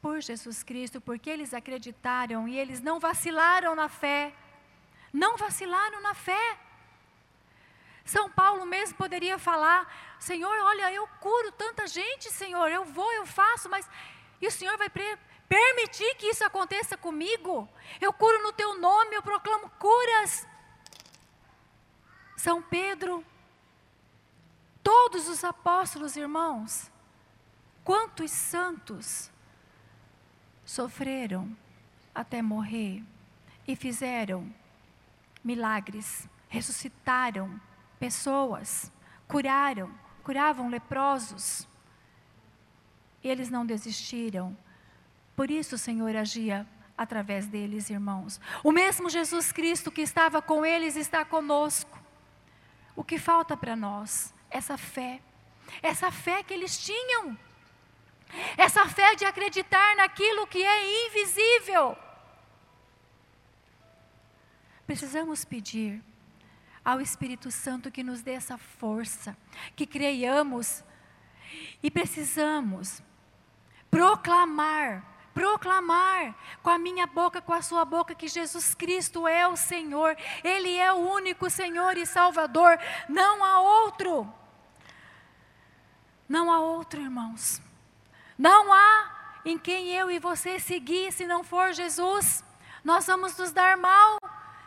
por Jesus Cristo, porque eles acreditaram e eles não vacilaram na fé. Não vacilaram na fé. São Paulo mesmo poderia falar: Senhor, olha, eu curo tanta gente, Senhor, eu vou, eu faço, mas e o Senhor vai permitir que isso aconteça comigo? Eu curo no teu nome, eu proclamo curas. São Pedro Todos os apóstolos, irmãos, quantos santos sofreram até morrer e fizeram milagres, ressuscitaram pessoas, curaram, curavam leprosos. Eles não desistiram. Por isso o Senhor agia através deles, irmãos. O mesmo Jesus Cristo que estava com eles está conosco. O que falta para nós essa fé, essa fé que eles tinham, essa fé de acreditar naquilo que é invisível. Precisamos pedir ao Espírito Santo que nos dê essa força, que creiamos. E precisamos proclamar proclamar com a minha boca, com a sua boca, que Jesus Cristo é o Senhor, Ele é o único Senhor e Salvador, não há outro. Não há outro, irmãos. Não há em quem eu e você seguir se não for Jesus. Nós vamos nos dar mal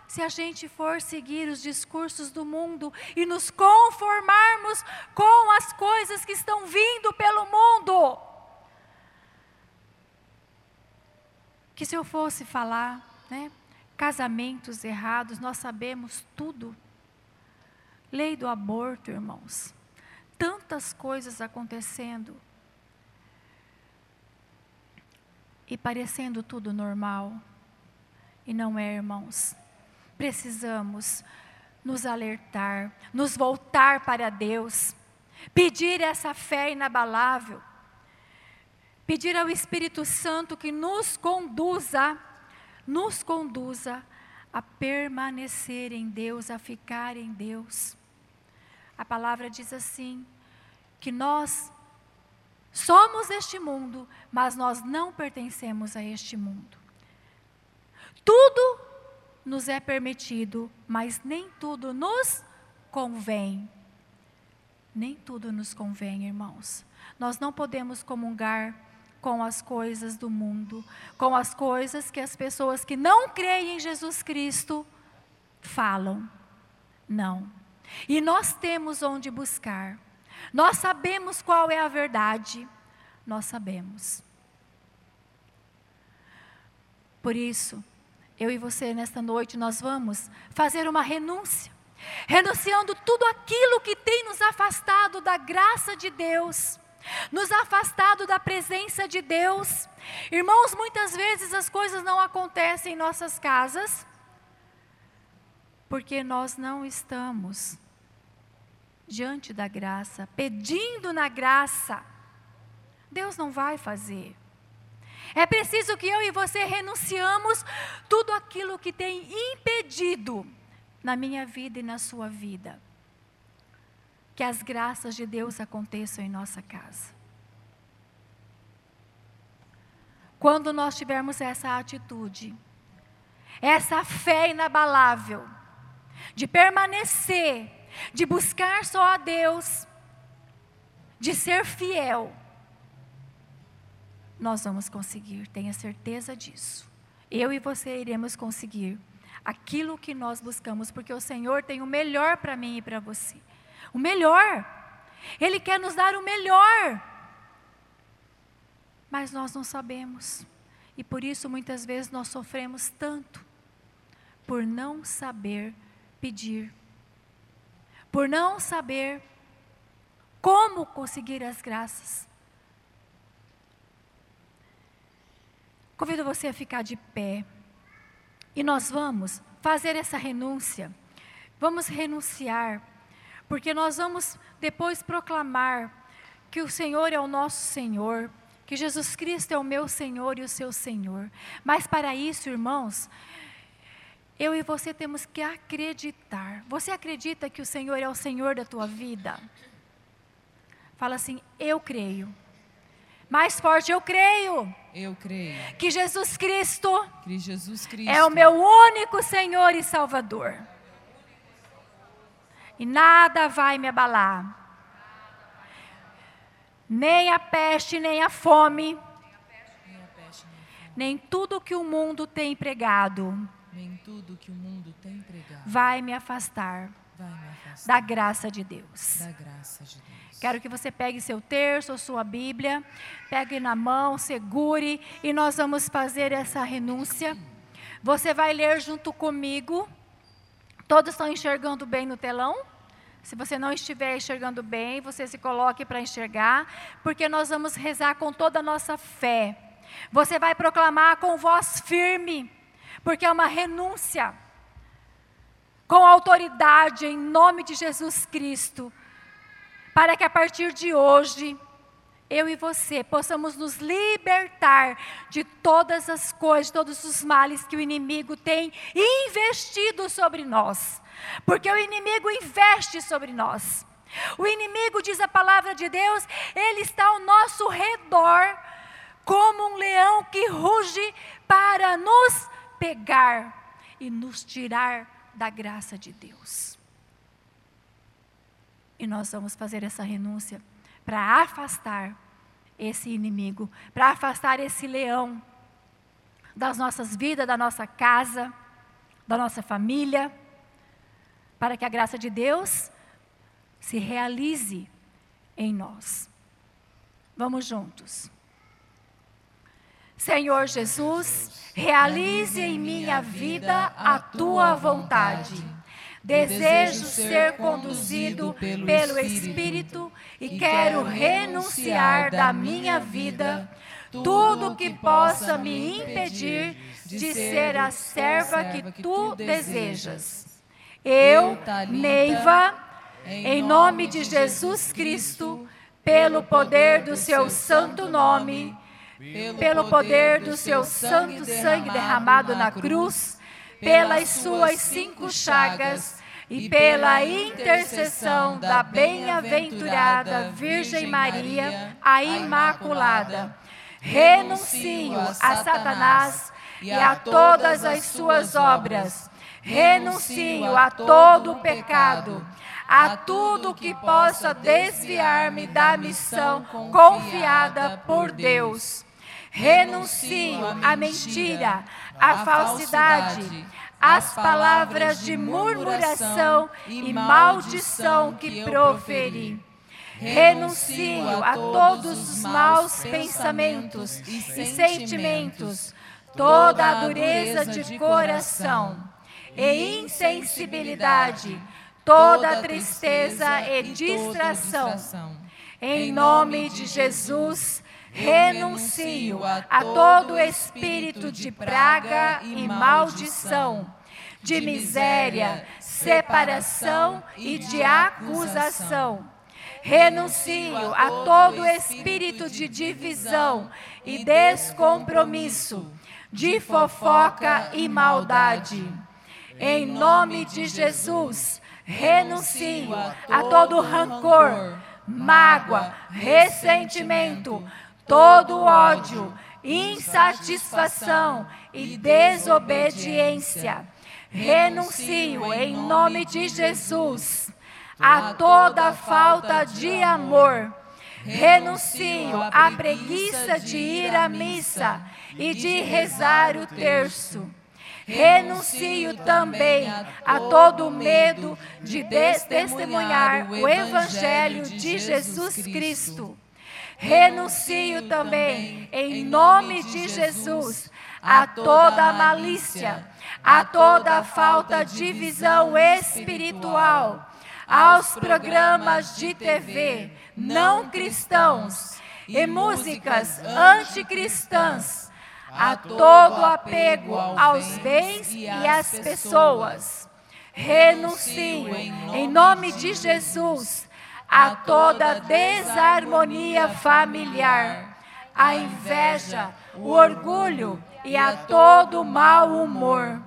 se a gente for seguir os discursos do mundo e nos conformarmos com as coisas que estão vindo pelo mundo. Que se eu fosse falar, né, casamentos errados, nós sabemos tudo. Lei do aborto, irmãos tantas coisas acontecendo e parecendo tudo normal. E não é, irmãos. Precisamos nos alertar, nos voltar para Deus, pedir essa fé inabalável, pedir ao Espírito Santo que nos conduza, nos conduza a permanecer em Deus, a ficar em Deus. A palavra diz assim: que nós somos este mundo, mas nós não pertencemos a este mundo. Tudo nos é permitido, mas nem tudo nos convém. Nem tudo nos convém, irmãos. Nós não podemos comungar com as coisas do mundo, com as coisas que as pessoas que não creem em Jesus Cristo falam. Não. E nós temos onde buscar. Nós sabemos qual é a verdade. nós sabemos. Por isso, eu e você nesta noite nós vamos fazer uma renúncia, renunciando tudo aquilo que tem nos afastado da graça de Deus, nos afastado da presença de Deus. Irmãos, muitas vezes as coisas não acontecem em nossas casas porque nós não estamos diante da graça, pedindo na graça. Deus não vai fazer. É preciso que eu e você renunciamos tudo aquilo que tem impedido na minha vida e na sua vida. Que as graças de Deus aconteçam em nossa casa. Quando nós tivermos essa atitude, essa fé inabalável, de permanecer, de buscar só a Deus, de ser fiel, nós vamos conseguir, tenha certeza disso. Eu e você iremos conseguir aquilo que nós buscamos, porque o Senhor tem o melhor para mim e para você. O melhor. Ele quer nos dar o melhor. Mas nós não sabemos. E por isso muitas vezes nós sofremos tanto por não saber pedir, por não saber como conseguir as graças. Convido você a ficar de pé. E nós vamos fazer essa renúncia. Vamos renunciar, porque nós vamos depois proclamar que o Senhor é o nosso Senhor, que Jesus Cristo é o meu Senhor e o seu Senhor. Mas para isso, irmãos, eu e você temos que acreditar. Você acredita que o Senhor é o Senhor da tua vida? Fala assim: Eu creio. Mais forte, eu creio. Eu creio. Que Jesus Cristo, que Jesus Cristo é o meu único Senhor e Salvador. E nada vai me abalar. Nem a peste, nem a fome, nem tudo que o mundo tem pregado nem tudo que o mundo tem pregado vai me afastar, vai me afastar da graça de Deus. Da graça de Deus. Quero que você pegue seu terço ou sua Bíblia, pegue na mão, segure e nós vamos fazer essa renúncia. Você vai ler junto comigo. Todos estão enxergando bem no telão? Se você não estiver enxergando bem, você se coloque para enxergar, porque nós vamos rezar com toda a nossa fé. Você vai proclamar com voz firme, porque é uma renúncia com autoridade em nome de Jesus Cristo para que a partir de hoje, eu e você possamos nos libertar de todas as coisas, todos os males que o inimigo tem investido sobre nós. Porque o inimigo investe sobre nós. O inimigo, diz a palavra de Deus, ele está ao nosso redor, como um leão que ruge para nos pegar e nos tirar da graça de Deus. E nós vamos fazer essa renúncia para afastar esse inimigo, para afastar esse leão das nossas vidas, da nossa casa, da nossa família, para que a graça de Deus se realize em nós. Vamos juntos. Senhor Jesus, realize em minha vida a tua vontade Desejo ser conduzido pelo Espírito e quero renunciar da minha vida tudo que possa me impedir de ser a serva que tu desejas. Eu, Neiva, em nome de Jesus Cristo, pelo poder do seu santo nome, pelo poder do seu santo sangue derramado na cruz, pelas suas cinco chagas e pela intercessão da bem-aventurada Virgem Maria, a Imaculada, renuncio a Satanás e a todas as suas obras, renuncio a todo o pecado, a tudo que possa desviar-me da missão confiada por Deus. Renuncio à mentira, à falsidade, as palavras de murmuração e maldição que proferi. Renuncio a todos os maus pensamentos e sentimentos, toda a dureza de coração e insensibilidade, toda tristeza e distração. Em nome de Jesus, renuncio a todo espírito de praga e maldição, de miséria, separação e de acusação. Renuncio a todo espírito de divisão e descompromisso, de fofoca e maldade. Em nome de Jesus, renuncio a todo rancor, mágoa, ressentimento, todo ódio, insatisfação e desobediência. Renuncio em nome de Jesus a toda falta de amor. Renuncio à preguiça de ir à missa e de rezar o terço. Renuncio também a todo medo de testemunhar o Evangelho de Jesus Cristo. Renuncio também, em nome de Jesus, a toda malícia, a toda falta de visão espiritual, aos programas de TV não cristãos e músicas anticristãs, a todo apego aos bens e às pessoas. Renuncio, em nome de Jesus, a toda desarmonia familiar, a inveja, o orgulho e a todo mau humor.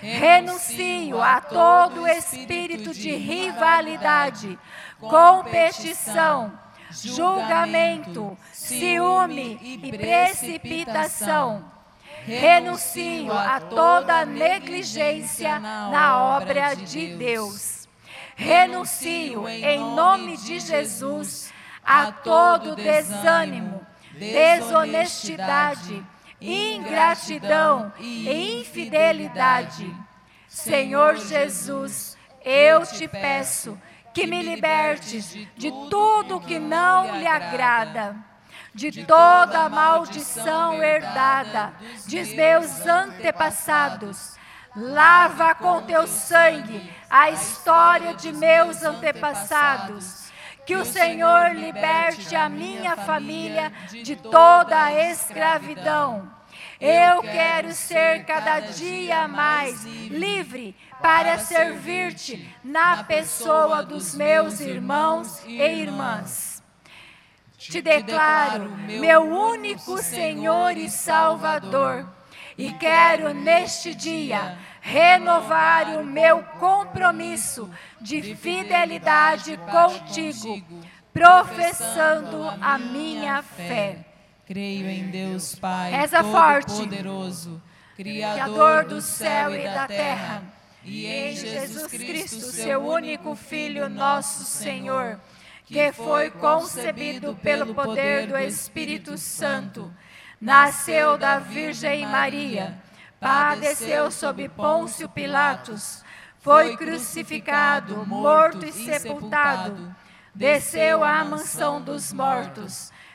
Renuncio a todo espírito de rivalidade, competição, julgamento, ciúme e precipitação. Renuncio a toda negligência na obra de Deus. Renuncio, em nome de Jesus, a todo desânimo, desonestidade, ingratidão e infidelidade. Senhor Jesus, eu te peço que me libertes de tudo que não lhe agrada, de toda a maldição herdada de meus antepassados. Lava com teu sangue a história de meus antepassados. Que o Senhor liberte a minha família de toda a escravidão. Eu quero ser cada dia mais livre para servir-te na pessoa dos meus irmãos e irmãs. Te declaro meu único Senhor e Salvador e quero neste dia renovar o meu compromisso de fidelidade contigo, professando a minha fé. Creio em Deus Pai. Todo-Poderoso, Criador do céu e da terra, e em Jesus Cristo, seu único Filho, nosso Senhor, que foi concebido pelo poder do Espírito Santo, nasceu da Virgem Maria, padeceu sob Pôncio Pilatos, foi crucificado, morto e sepultado, desceu à mansão dos mortos,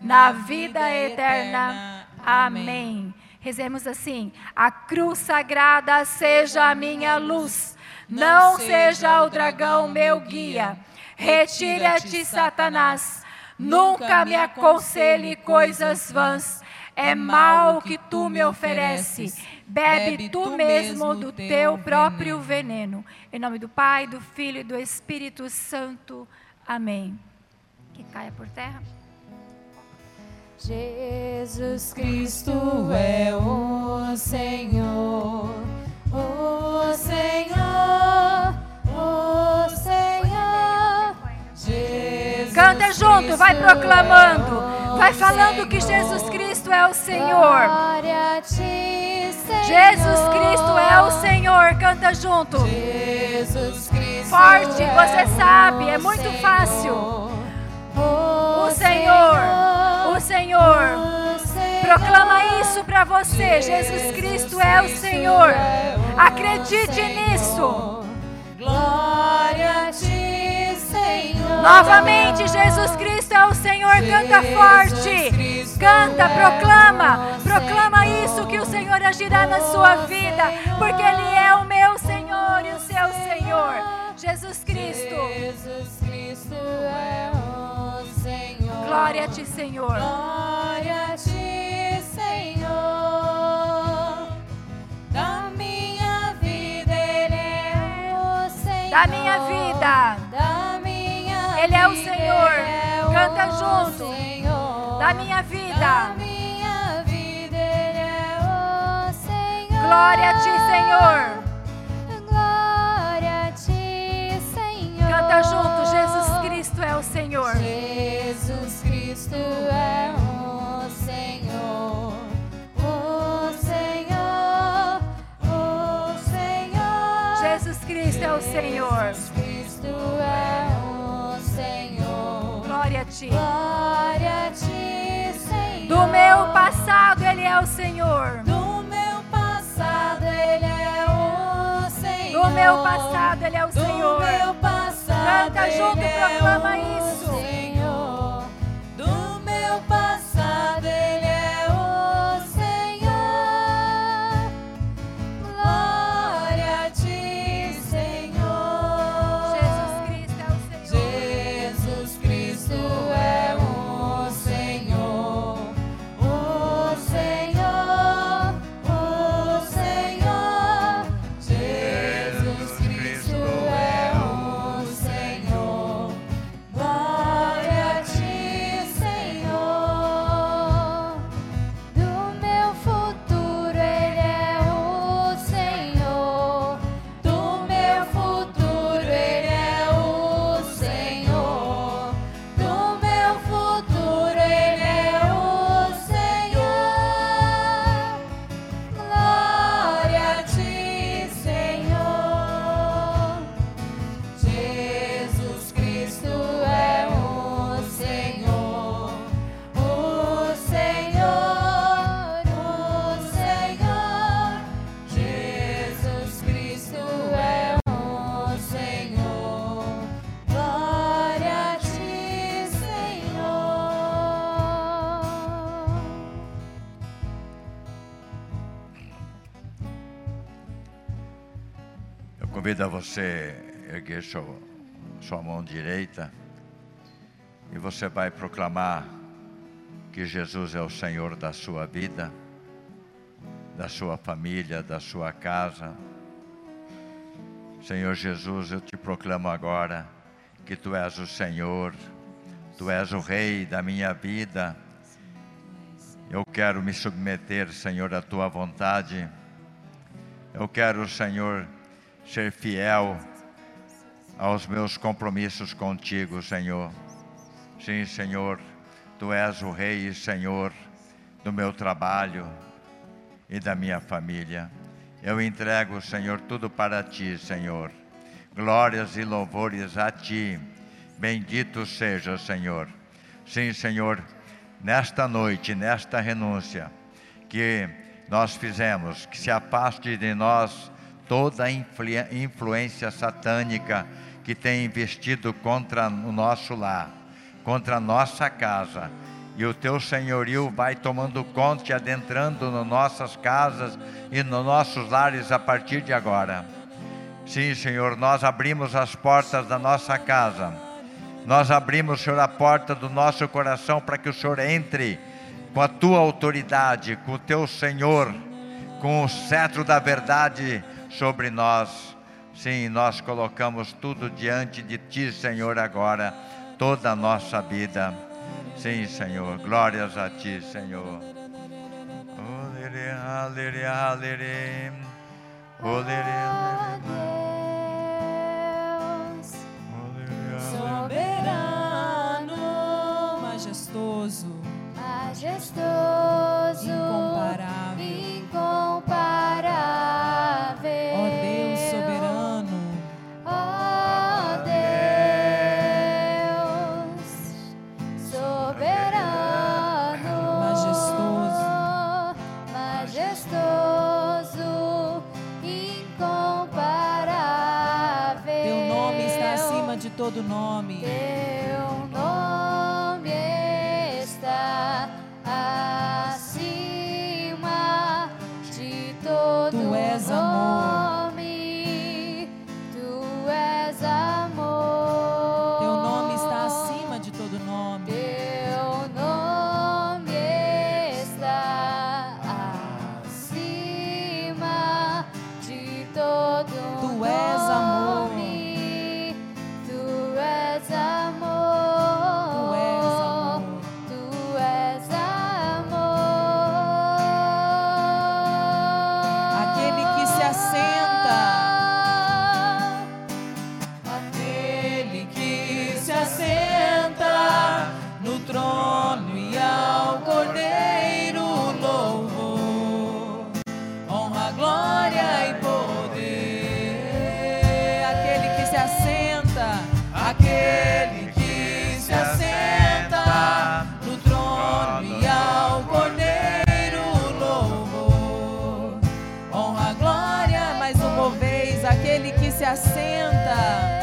na vida eterna. Amém. Rezemos assim: a cruz sagrada seja a minha luz, não seja o dragão meu guia. Retira-te, Satanás. Nunca me aconselhe coisas vãs. É mal que tu me ofereces. Bebe tu mesmo do teu próprio veneno. Em nome do Pai, do Filho e do Espírito Santo. Amém. Que caia por terra. Jesus Cristo é o Senhor, o Senhor, o Senhor. Jesus Canta junto, vai proclamando. Vai falando que Jesus Cristo é o Senhor. Ti, Senhor. Jesus Cristo é o Senhor. Canta junto. Jesus Cristo Forte, é você sabe, é muito Senhor. fácil. O Senhor, o Senhor. o Senhor. Proclama isso para você. Jesus Cristo é o Senhor. Acredite nisso. Glória a ti, Senhor. Novamente, Jesus Cristo é o Senhor. Canta forte. Canta, proclama. Proclama isso que o Senhor agirá na sua vida. Porque Ele é o meu Senhor e o seu Senhor. Jesus Cristo. Jesus Cristo é o Senhor. Glória a ti, Senhor. Glória a ti, Senhor. Da minha vida, Ele é o Senhor. Da minha vida. Da minha Ele é o Senhor. É Canta o junto. Senhor. Da minha Da vida. minha vida, Ele é o Senhor. Glória a ti, Senhor. Senhor. Jesus Cristo é o Senhor, o Senhor, o Senhor. Jesus Cristo é o Senhor. Jesus Cristo é o Senhor. Glória a ti. Glória a ti, Senhor. Do meu passado, Ele é o Senhor. Do meu passado ele é o Senhor. Do meu passado, Ele é o Senhor. Canta junto, proclama isso. Eu convido a você a erguer sua, sua mão direita e você vai proclamar que Jesus é o Senhor da sua vida, da sua família, da sua casa. Senhor Jesus, eu te proclamo agora que tu és o Senhor, tu és o Rei da minha vida. Eu quero me submeter, Senhor, à tua vontade. Eu quero, Senhor, ser fiel aos meus compromissos contigo, Senhor. Sim, Senhor, tu és o Rei e Senhor do meu trabalho e da minha família. Eu entrego, Senhor, tudo para ti, Senhor. Glórias e louvores a ti. Bendito seja, Senhor. Sim, Senhor, nesta noite, nesta renúncia que nós fizemos, que se afaste de nós toda a influ- influência satânica que tem investido contra o nosso lar, contra a nossa casa. E o teu senhorio vai tomando conta e adentrando nas nossas casas e nos nossos lares a partir de agora. Sim, Senhor, nós abrimos as portas da nossa casa. Nós abrimos, Senhor, a porta do nosso coração para que o Senhor entre com a tua autoridade, com o teu Senhor, com o cetro da verdade sobre nós. Sim, nós colocamos tudo diante de ti, Senhor, agora, toda a nossa vida. Sim, Senhor, glórias a ti, Senhor. Olere, alere, alere. Olere, majestoso, incomparável, incomparável. Ó Deus soberano, ó Deus soberano, majestoso, majestoso, incomparável. Teu nome está acima de todo nome. se assenta.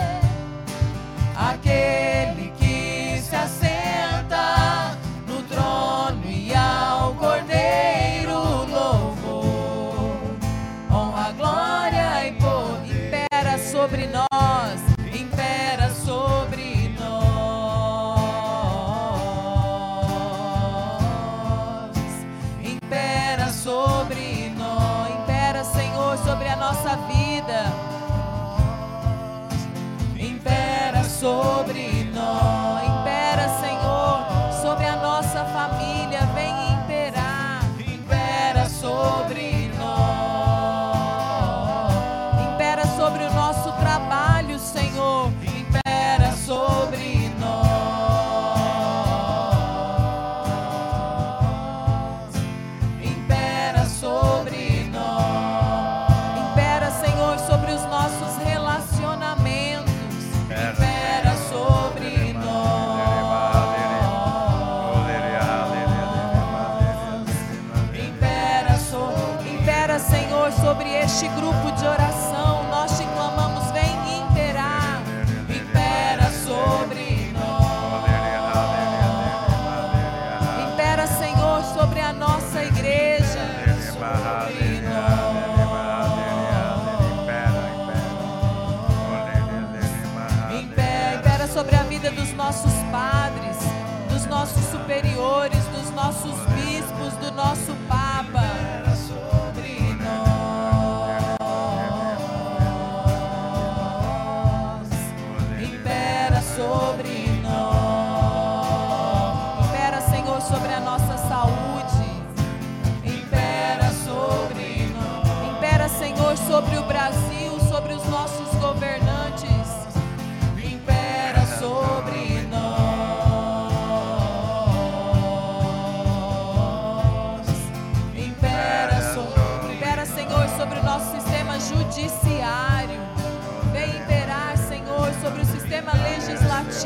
nosso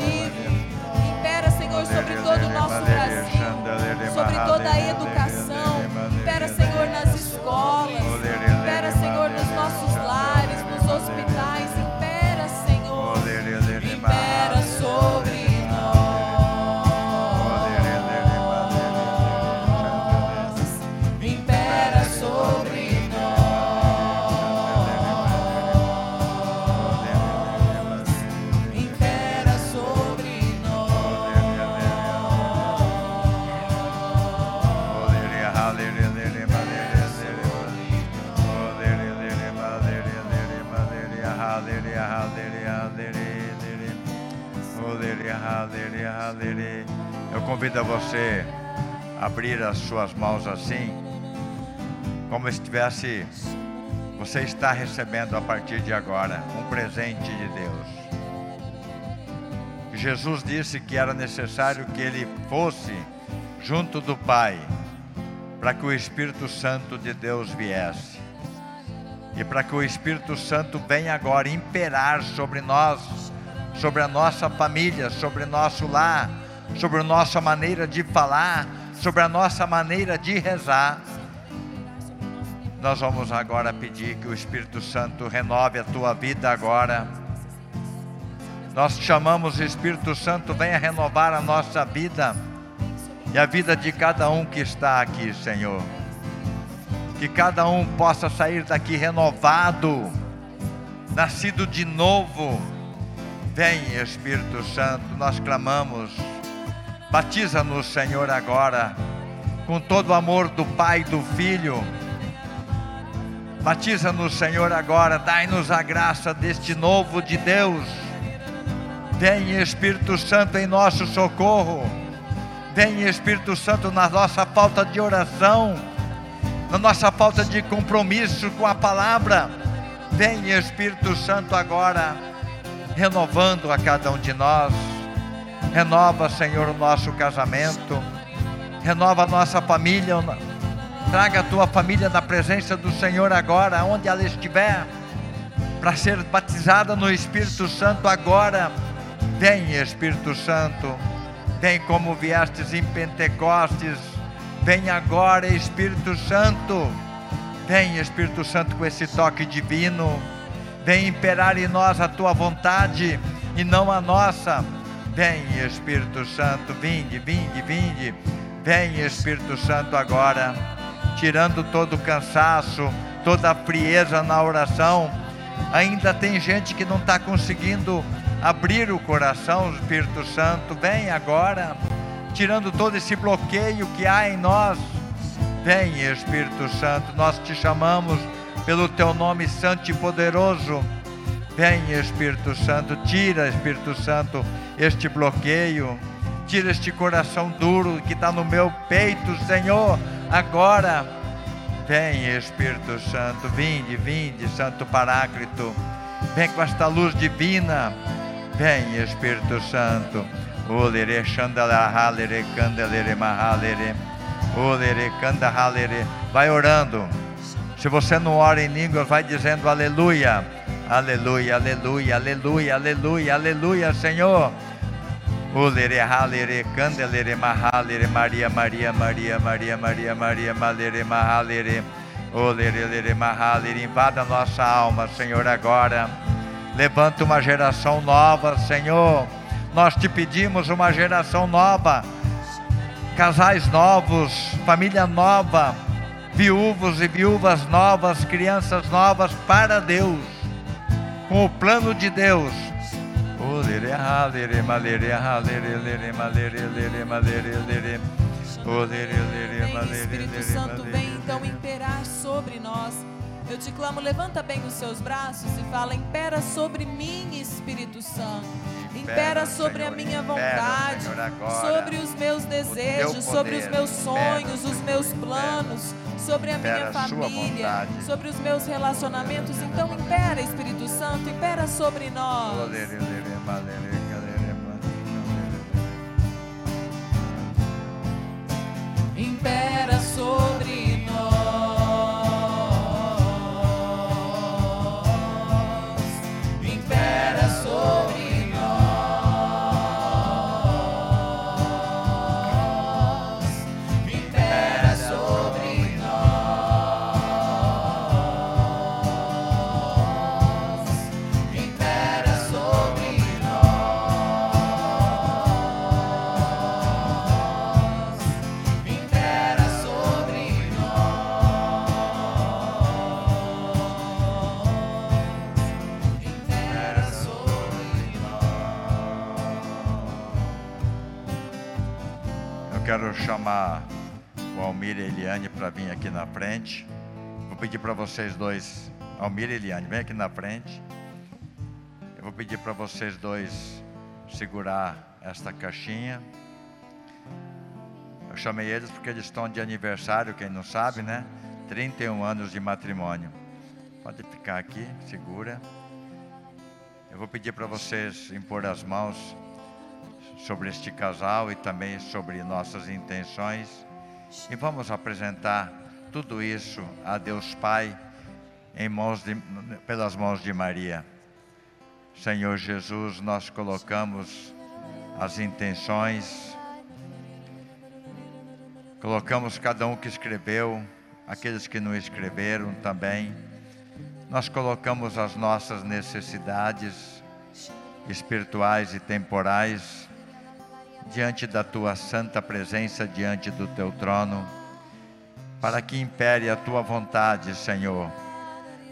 educativo. Impera, Senhor, sobre todo o nosso Brasil, sobre toda a educação convido a você a abrir as suas mãos assim, como estivesse você está recebendo a partir de agora um presente de Deus. Jesus disse que era necessário que ele fosse junto do Pai para que o Espírito Santo de Deus viesse. E para que o Espírito Santo venha agora imperar sobre nós, sobre a nossa família, sobre nosso lar, sobre a nossa maneira de falar, sobre a nossa maneira de rezar. Nós vamos agora pedir que o Espírito Santo renove a tua vida agora. Nós te chamamos, Espírito Santo, venha renovar a nossa vida e a vida de cada um que está aqui, Senhor. Que cada um possa sair daqui renovado, nascido de novo. Vem, Espírito Santo, nós clamamos. Batiza-nos, Senhor, agora, com todo o amor do Pai e do Filho. Batiza-nos, Senhor, agora, dai-nos a graça deste novo de Deus. Vem, Espírito Santo, em nosso socorro. Vem, Espírito Santo, na nossa falta de oração, na nossa falta de compromisso com a palavra. Vem, Espírito Santo, agora, renovando a cada um de nós. Renova, Senhor, o nosso casamento. Renova a nossa família. Traga a tua família na presença do Senhor agora, onde ela estiver, para ser batizada no Espírito Santo agora. Vem, Espírito Santo Vem como viestes em Pentecostes. Vem agora, Espírito Santo. Vem, Espírito Santo, com esse toque divino. Vem imperar em nós a tua vontade e não a nossa. Vem, Espírito Santo, vinde, vinde, vinde. Vem, Espírito Santo, agora, tirando todo o cansaço, toda a frieza na oração. Ainda tem gente que não está conseguindo abrir o coração, Espírito Santo, vem agora, tirando todo esse bloqueio que há em nós. Vem, Espírito Santo, nós te chamamos pelo teu nome santo e poderoso. Vem, Espírito Santo, tira, Espírito Santo, este bloqueio, tira este coração duro que está no meu peito, Senhor, agora. Vem, Espírito Santo, vinde, vinde, Santo Paráclito, vem com esta luz divina Vem, Espírito Santo. Vai orando. Se você não ora em línguas, vai dizendo aleluia. Aleluia, aleluia, aleluia, aleluia, aleluia, Senhor. Olere halere candelere mahalere Maria, Maria, Maria, Maria, Maria, Maria, malere mahalere. Olere mahalere. Invada nossa alma, Senhor, agora. Levanta uma geração nova, Senhor. Nós te pedimos uma geração nova, casais novos, família nova, viúvos e viúvas novas, crianças novas para Deus, com o plano de Deus. Espírito Santo vem então imperar sobre nós eu te clamo, levanta bem os seus braços e fala: impera sobre mim, Espírito Santo. Impera sobre a minha vontade, sobre os meus desejos, sobre os meus sonhos, os meus planos, sobre a minha família, sobre os meus relacionamentos. Então, impera, Espírito Santo, impera sobre nós. Impera sobre vir aqui na frente. Vou pedir para vocês dois, Almir e Eliane, vem aqui na frente. Eu vou pedir para vocês dois segurar esta caixinha. Eu chamei eles porque eles estão de aniversário, quem não sabe, né? 31 anos de matrimônio. Pode ficar aqui, segura. Eu vou pedir para vocês impor as mãos sobre este casal e também sobre nossas intenções. E vamos apresentar tudo isso a Deus Pai em mãos de, pelas mãos de Maria. Senhor Jesus, nós colocamos as intenções, colocamos cada um que escreveu, aqueles que não escreveram também. Nós colocamos as nossas necessidades espirituais e temporais, diante da tua santa presença, diante do teu trono, para que impere a tua vontade, Senhor.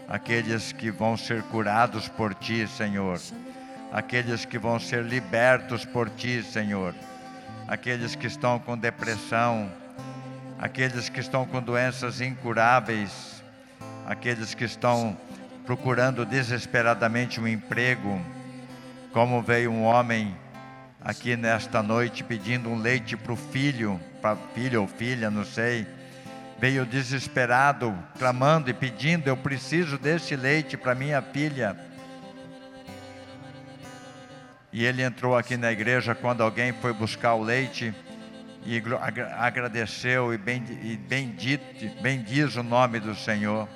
Aqueles que vão ser curados por ti, Senhor. Aqueles que vão ser libertos por ti, Senhor. Aqueles que estão com depressão, aqueles que estão com doenças incuráveis, aqueles que estão procurando desesperadamente um emprego, como veio um homem aqui nesta noite pedindo um leite para o filho, para filho ou filha, não sei. Veio desesperado, clamando e pedindo: Eu preciso desse leite para minha filha. E ele entrou aqui na igreja quando alguém foi buscar o leite e agradeceu e, bendito, bendiz o nome do Senhor.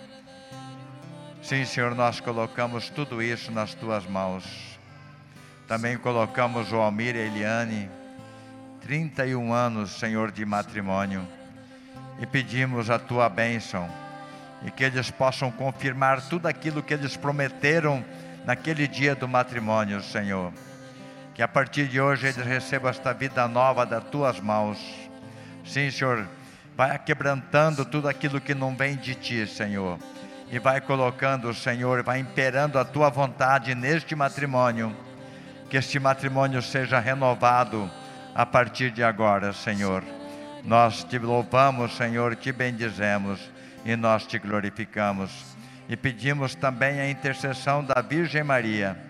Sim, Senhor, nós colocamos tudo isso nas tuas mãos. Também colocamos o Almir e a Eliane, 31 anos, Senhor, de matrimônio, e pedimos a tua bênção e que eles possam confirmar tudo aquilo que eles prometeram naquele dia do matrimônio, Senhor. Que a partir de hoje eles recebam esta vida nova das tuas mãos. Sim, Senhor, vai quebrantando tudo aquilo que não vem de ti, Senhor e vai colocando, Senhor, vai imperando a tua vontade neste matrimônio. Que este matrimônio seja renovado a partir de agora, Senhor. Nós te louvamos, Senhor, te bendizemos e nós te glorificamos. E pedimos também a intercessão da Virgem Maria,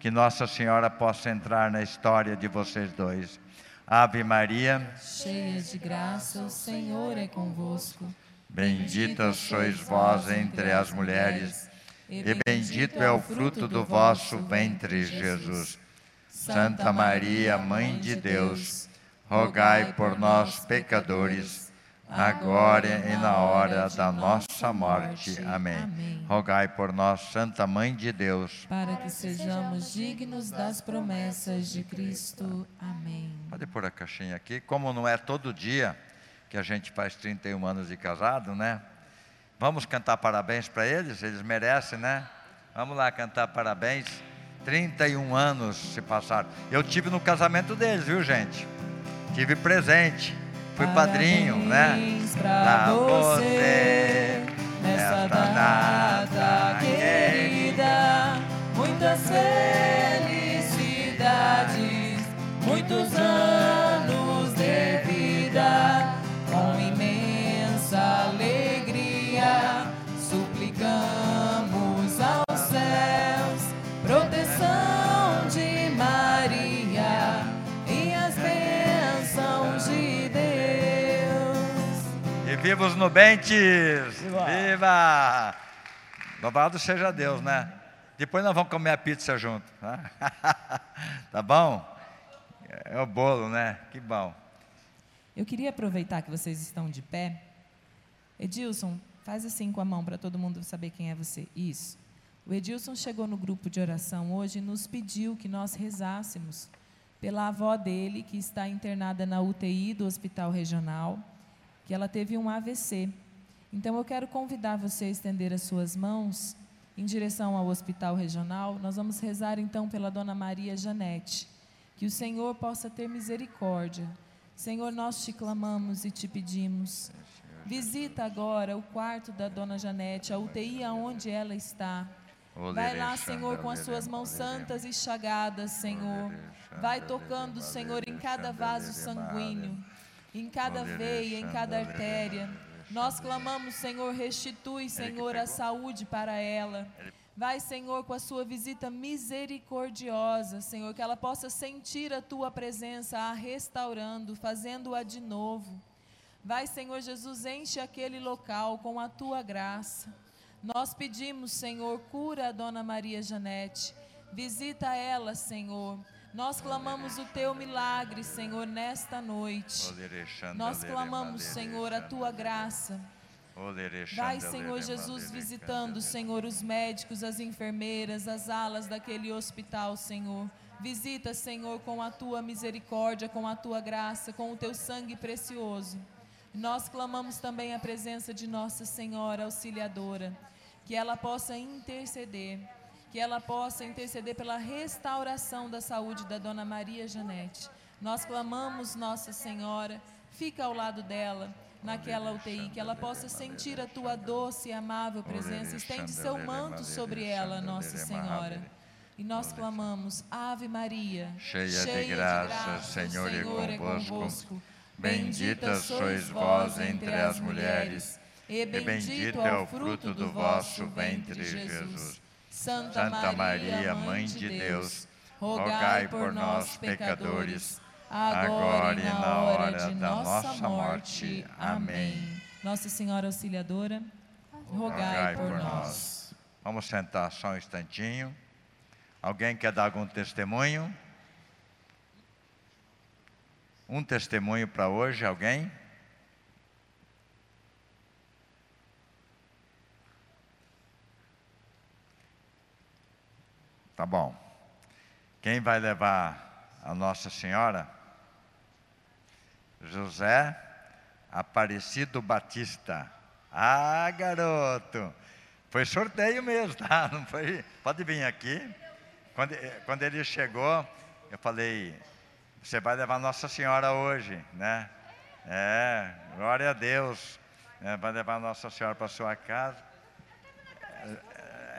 que Nossa Senhora possa entrar na história de vocês dois. Ave Maria, cheia de graça, o Senhor é convosco. Bendita sois vós entre as mulheres, e bendito é o fruto do vosso ventre, Jesus. Santa Maria, Mãe de Deus, rogai por nós, pecadores, agora e na hora da nossa morte. Amém. Rogai por nós, Santa Mãe de Deus, para que sejamos dignos das promessas de Cristo. Amém. Pode pôr a caixinha aqui, como não é todo dia que a gente faz 31 anos de casado, né? Vamos cantar parabéns para eles, eles merecem, né? Vamos lá cantar parabéns. 31 anos se passaram. Eu tive no casamento deles, viu, gente? Tive presente. Fui parabéns padrinho, né? Para você, nessa data querida, muitas felicidades, muitos anos viva os nubentes! Viva! viva! Louvado seja Deus, né? Depois nós vamos comer a pizza junto. Tá, <laughs> tá bom? É o bolo, né? Que bom. Eu queria aproveitar que vocês estão de pé Edilson, faz assim com a mão para todo mundo saber quem é você. Isso. O Edilson chegou no grupo de oração hoje e nos pediu que nós rezássemos pela avó dele, que está internada na UTI do Hospital Regional, que ela teve um AVC. Então eu quero convidar você a estender as suas mãos em direção ao Hospital Regional. Nós vamos rezar então pela Dona Maria Janete. Que o Senhor possa ter misericórdia. Senhor, nós te clamamos e te pedimos Visita agora o quarto da dona Janete, a UTI aonde ela está. Vai lá, Senhor, com as suas mãos santas e chagadas, Senhor. Vai tocando, Senhor, em cada vaso sanguíneo, em cada veia, em cada artéria. Nós clamamos, Senhor, restitui, Senhor, a saúde para ela. Vai, Senhor, com a sua visita misericordiosa, Senhor, que ela possa sentir a tua presença a restaurando, fazendo-a de novo. Vai, Senhor Jesus, enche aquele local com a tua graça. Nós pedimos, Senhor, cura a dona Maria Janete. Visita ela, Senhor. Nós clamamos o teu milagre, Senhor, nesta noite. Nós clamamos, Senhor, a tua graça. Vai, Senhor Jesus, visitando, Senhor, os médicos, as enfermeiras, as alas daquele hospital, Senhor. Visita, Senhor, com a tua misericórdia, com a tua graça, com o teu sangue precioso. Nós clamamos também a presença de Nossa Senhora Auxiliadora, que ela possa interceder que ela possa interceder pela restauração da saúde da dona Maria Janete. Nós clamamos, Nossa Senhora, fica ao lado dela naquela UTI, que ela possa sentir a tua doce e amável presença. Estende seu manto sobre ela, Nossa Senhora. E nós clamamos, Ave Maria, cheia, de graça, Senhor, é convosco. Bendita sois vós entre as mulheres, e bendito é o fruto do vosso ventre, Jesus. Santa Maria, Mãe de Deus, rogai por nós, pecadores, agora e na hora da nossa morte. Amém. Nossa Senhora Auxiliadora, rogai por nós. Vamos sentar só um instantinho. Alguém quer dar algum testemunho? Um testemunho para hoje, alguém? Tá bom. Quem vai levar a Nossa Senhora? José Aparecido Batista. Ah, garoto! Foi sorteio mesmo, tá? Não foi? Pode vir aqui. Quando, quando ele chegou, eu falei: Você vai levar Nossa Senhora hoje, né? É, glória a Deus. É, vai levar Nossa Senhora para sua casa.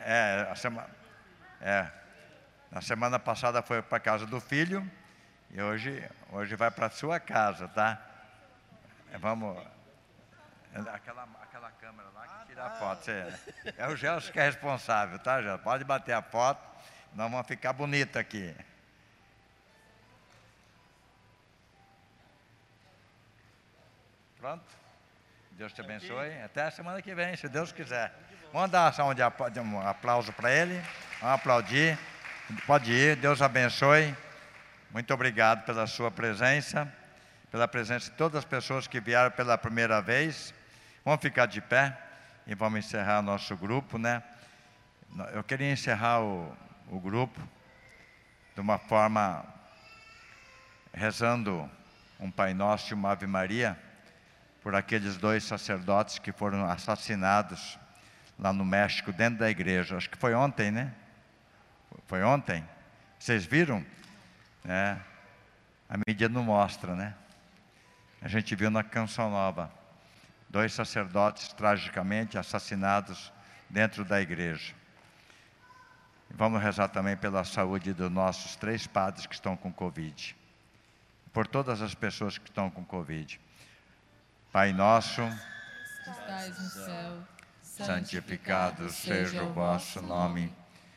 É, é a semana. É, na semana passada foi para a casa do filho e hoje, hoje vai para a sua casa, tá? É, vamos. É, aquela, aquela câmera lá que tira a foto. É, é o Gelson que é responsável, tá, Gelson? Pode bater a foto, nós vamos ficar bonito aqui. Pronto? Deus te abençoe. Até a semana que vem, se Deus quiser. Vamos dar um aplauso para ele. Vamos aplaudir. Pode ir, Deus abençoe. Muito obrigado pela sua presença, pela presença de todas as pessoas que vieram pela primeira vez. Vamos ficar de pé e vamos encerrar nosso grupo, né? Eu queria encerrar o, o grupo de uma forma rezando um Pai Nosso e uma Ave Maria por aqueles dois sacerdotes que foram assassinados lá no México, dentro da igreja. Acho que foi ontem, né? Foi ontem? Vocês viram? É, a mídia não mostra, né? A gente viu na Canção Nova dois sacerdotes tragicamente assassinados dentro da igreja. Vamos rezar também pela saúde dos nossos três padres que estão com Covid. Por todas as pessoas que estão com Covid. Pai nosso, que estais no céu, santificado seja o vosso nome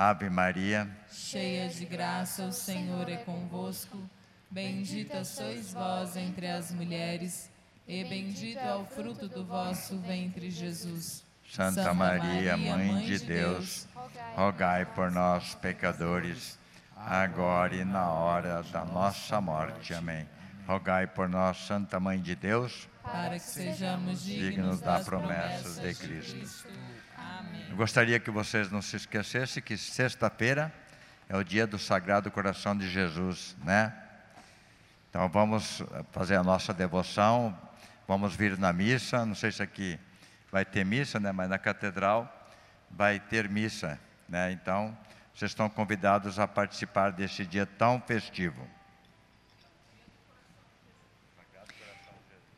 Ave Maria, cheia de graça, o Senhor é convosco. Bendita sois vós entre as mulheres, e bendito é o fruto do vosso ventre, Jesus. Santa, Maria, Mãe de Deus, rogai por nós, pecadores, agora e na hora da nossa morte. Amém. Rogai por nós, Santa Mãe de Deus, para que sejamos dignos, dignos das promessas de Cristo. Eu gostaria que vocês não se esquecessem que sexta-feira é o dia do Sagrado Coração de Jesus, né? Então vamos fazer a nossa devoção, vamos vir na missa, não sei se aqui vai ter missa, né? Mas na catedral vai ter missa, né? Então vocês estão convidados a participar desse dia tão festivo.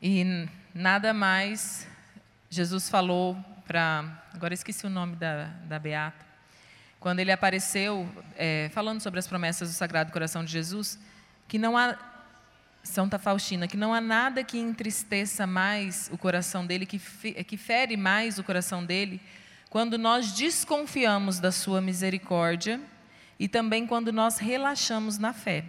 E nada mais Jesus falou para. Agora esqueci o nome da, da Beata. Quando ele apareceu, é, falando sobre as promessas do Sagrado Coração de Jesus, que não há. Santa Faustina, que não há nada que entristeça mais o coração dele, que, que fere mais o coração dele, quando nós desconfiamos da sua misericórdia e também quando nós relaxamos na fé.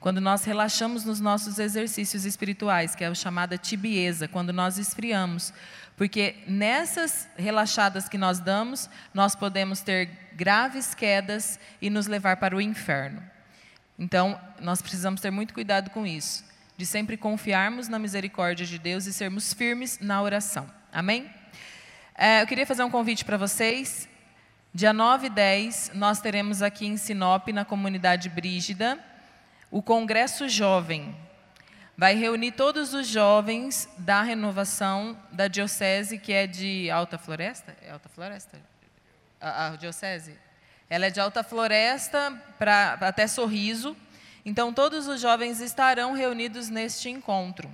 Quando nós relaxamos nos nossos exercícios espirituais, que é a chamada tibieza, quando nós esfriamos, porque nessas relaxadas que nós damos, nós podemos ter graves quedas e nos levar para o inferno. Então, nós precisamos ter muito cuidado com isso, de sempre confiarmos na misericórdia de Deus e sermos firmes na oração. Amém? É, eu queria fazer um convite para vocês. Dia 9 e 10, nós teremos aqui em Sinop, na comunidade Brígida, o Congresso Jovem. Vai reunir todos os jovens da renovação da diocese, que é de Alta Floresta? É Alta Floresta? A, a diocese? Ela é de Alta Floresta para até Sorriso. Então, todos os jovens estarão reunidos neste encontro.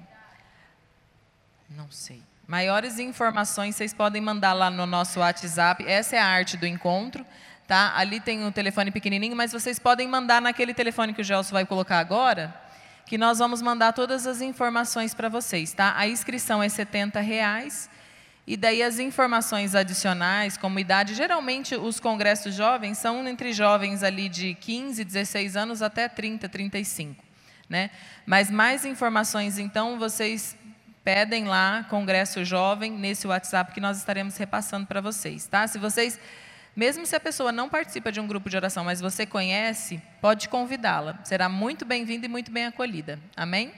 Não sei. Maiores informações vocês podem mandar lá no nosso WhatsApp. Essa é a arte do encontro, tá? Ali tem o um telefone pequenininho, mas vocês podem mandar naquele telefone que o Gelson vai colocar agora, que nós vamos mandar todas as informações para vocês, tá? A inscrição é R$ reais e daí as informações adicionais, como idade, geralmente os congressos jovens são entre jovens ali de 15, 16 anos até 30, 35, né? Mas mais informações, então, vocês pedem lá, Congresso Jovem, nesse WhatsApp que nós estaremos repassando para vocês, tá? Se vocês, mesmo se a pessoa não participa de um grupo de oração, mas você conhece, pode convidá-la. Será muito bem-vinda e muito bem acolhida. Amém?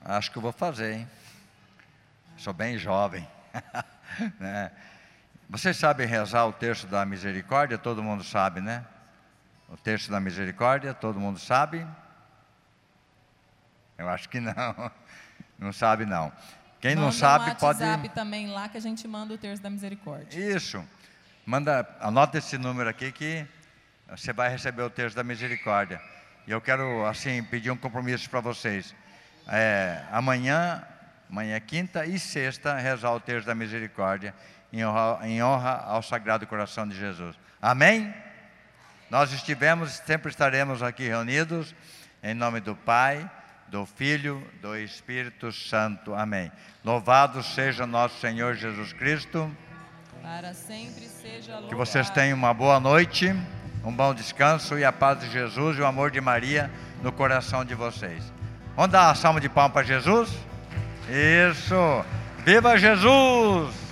Acho que eu vou fazer, hein? Sou bem jovem. <laughs> né? Vocês sabem rezar o texto da misericórdia? Todo mundo sabe, né? O texto da misericórdia, todo mundo sabe? Eu acho que não. <laughs> Não sabe, não. Quem manda não sabe um pode. WhatsApp também lá que a gente manda o terço da misericórdia. Isso. Manda, anota esse número aqui que você vai receber o terço da misericórdia. E eu quero, assim, pedir um compromisso para vocês. É, amanhã, amanhã é quinta e sexta, rezar o terço da misericórdia em honra, em honra ao Sagrado Coração de Jesus. Amém? Nós estivemos, sempre estaremos aqui reunidos, em nome do Pai do Filho, do Espírito Santo. Amém. Louvado seja nosso Senhor Jesus Cristo. Para sempre seja louvado. Que vocês tenham uma boa noite, um bom descanso e a paz de Jesus e o amor de Maria no coração de vocês. Vamos dar uma salva de palmas para Jesus? Isso! Viva Jesus!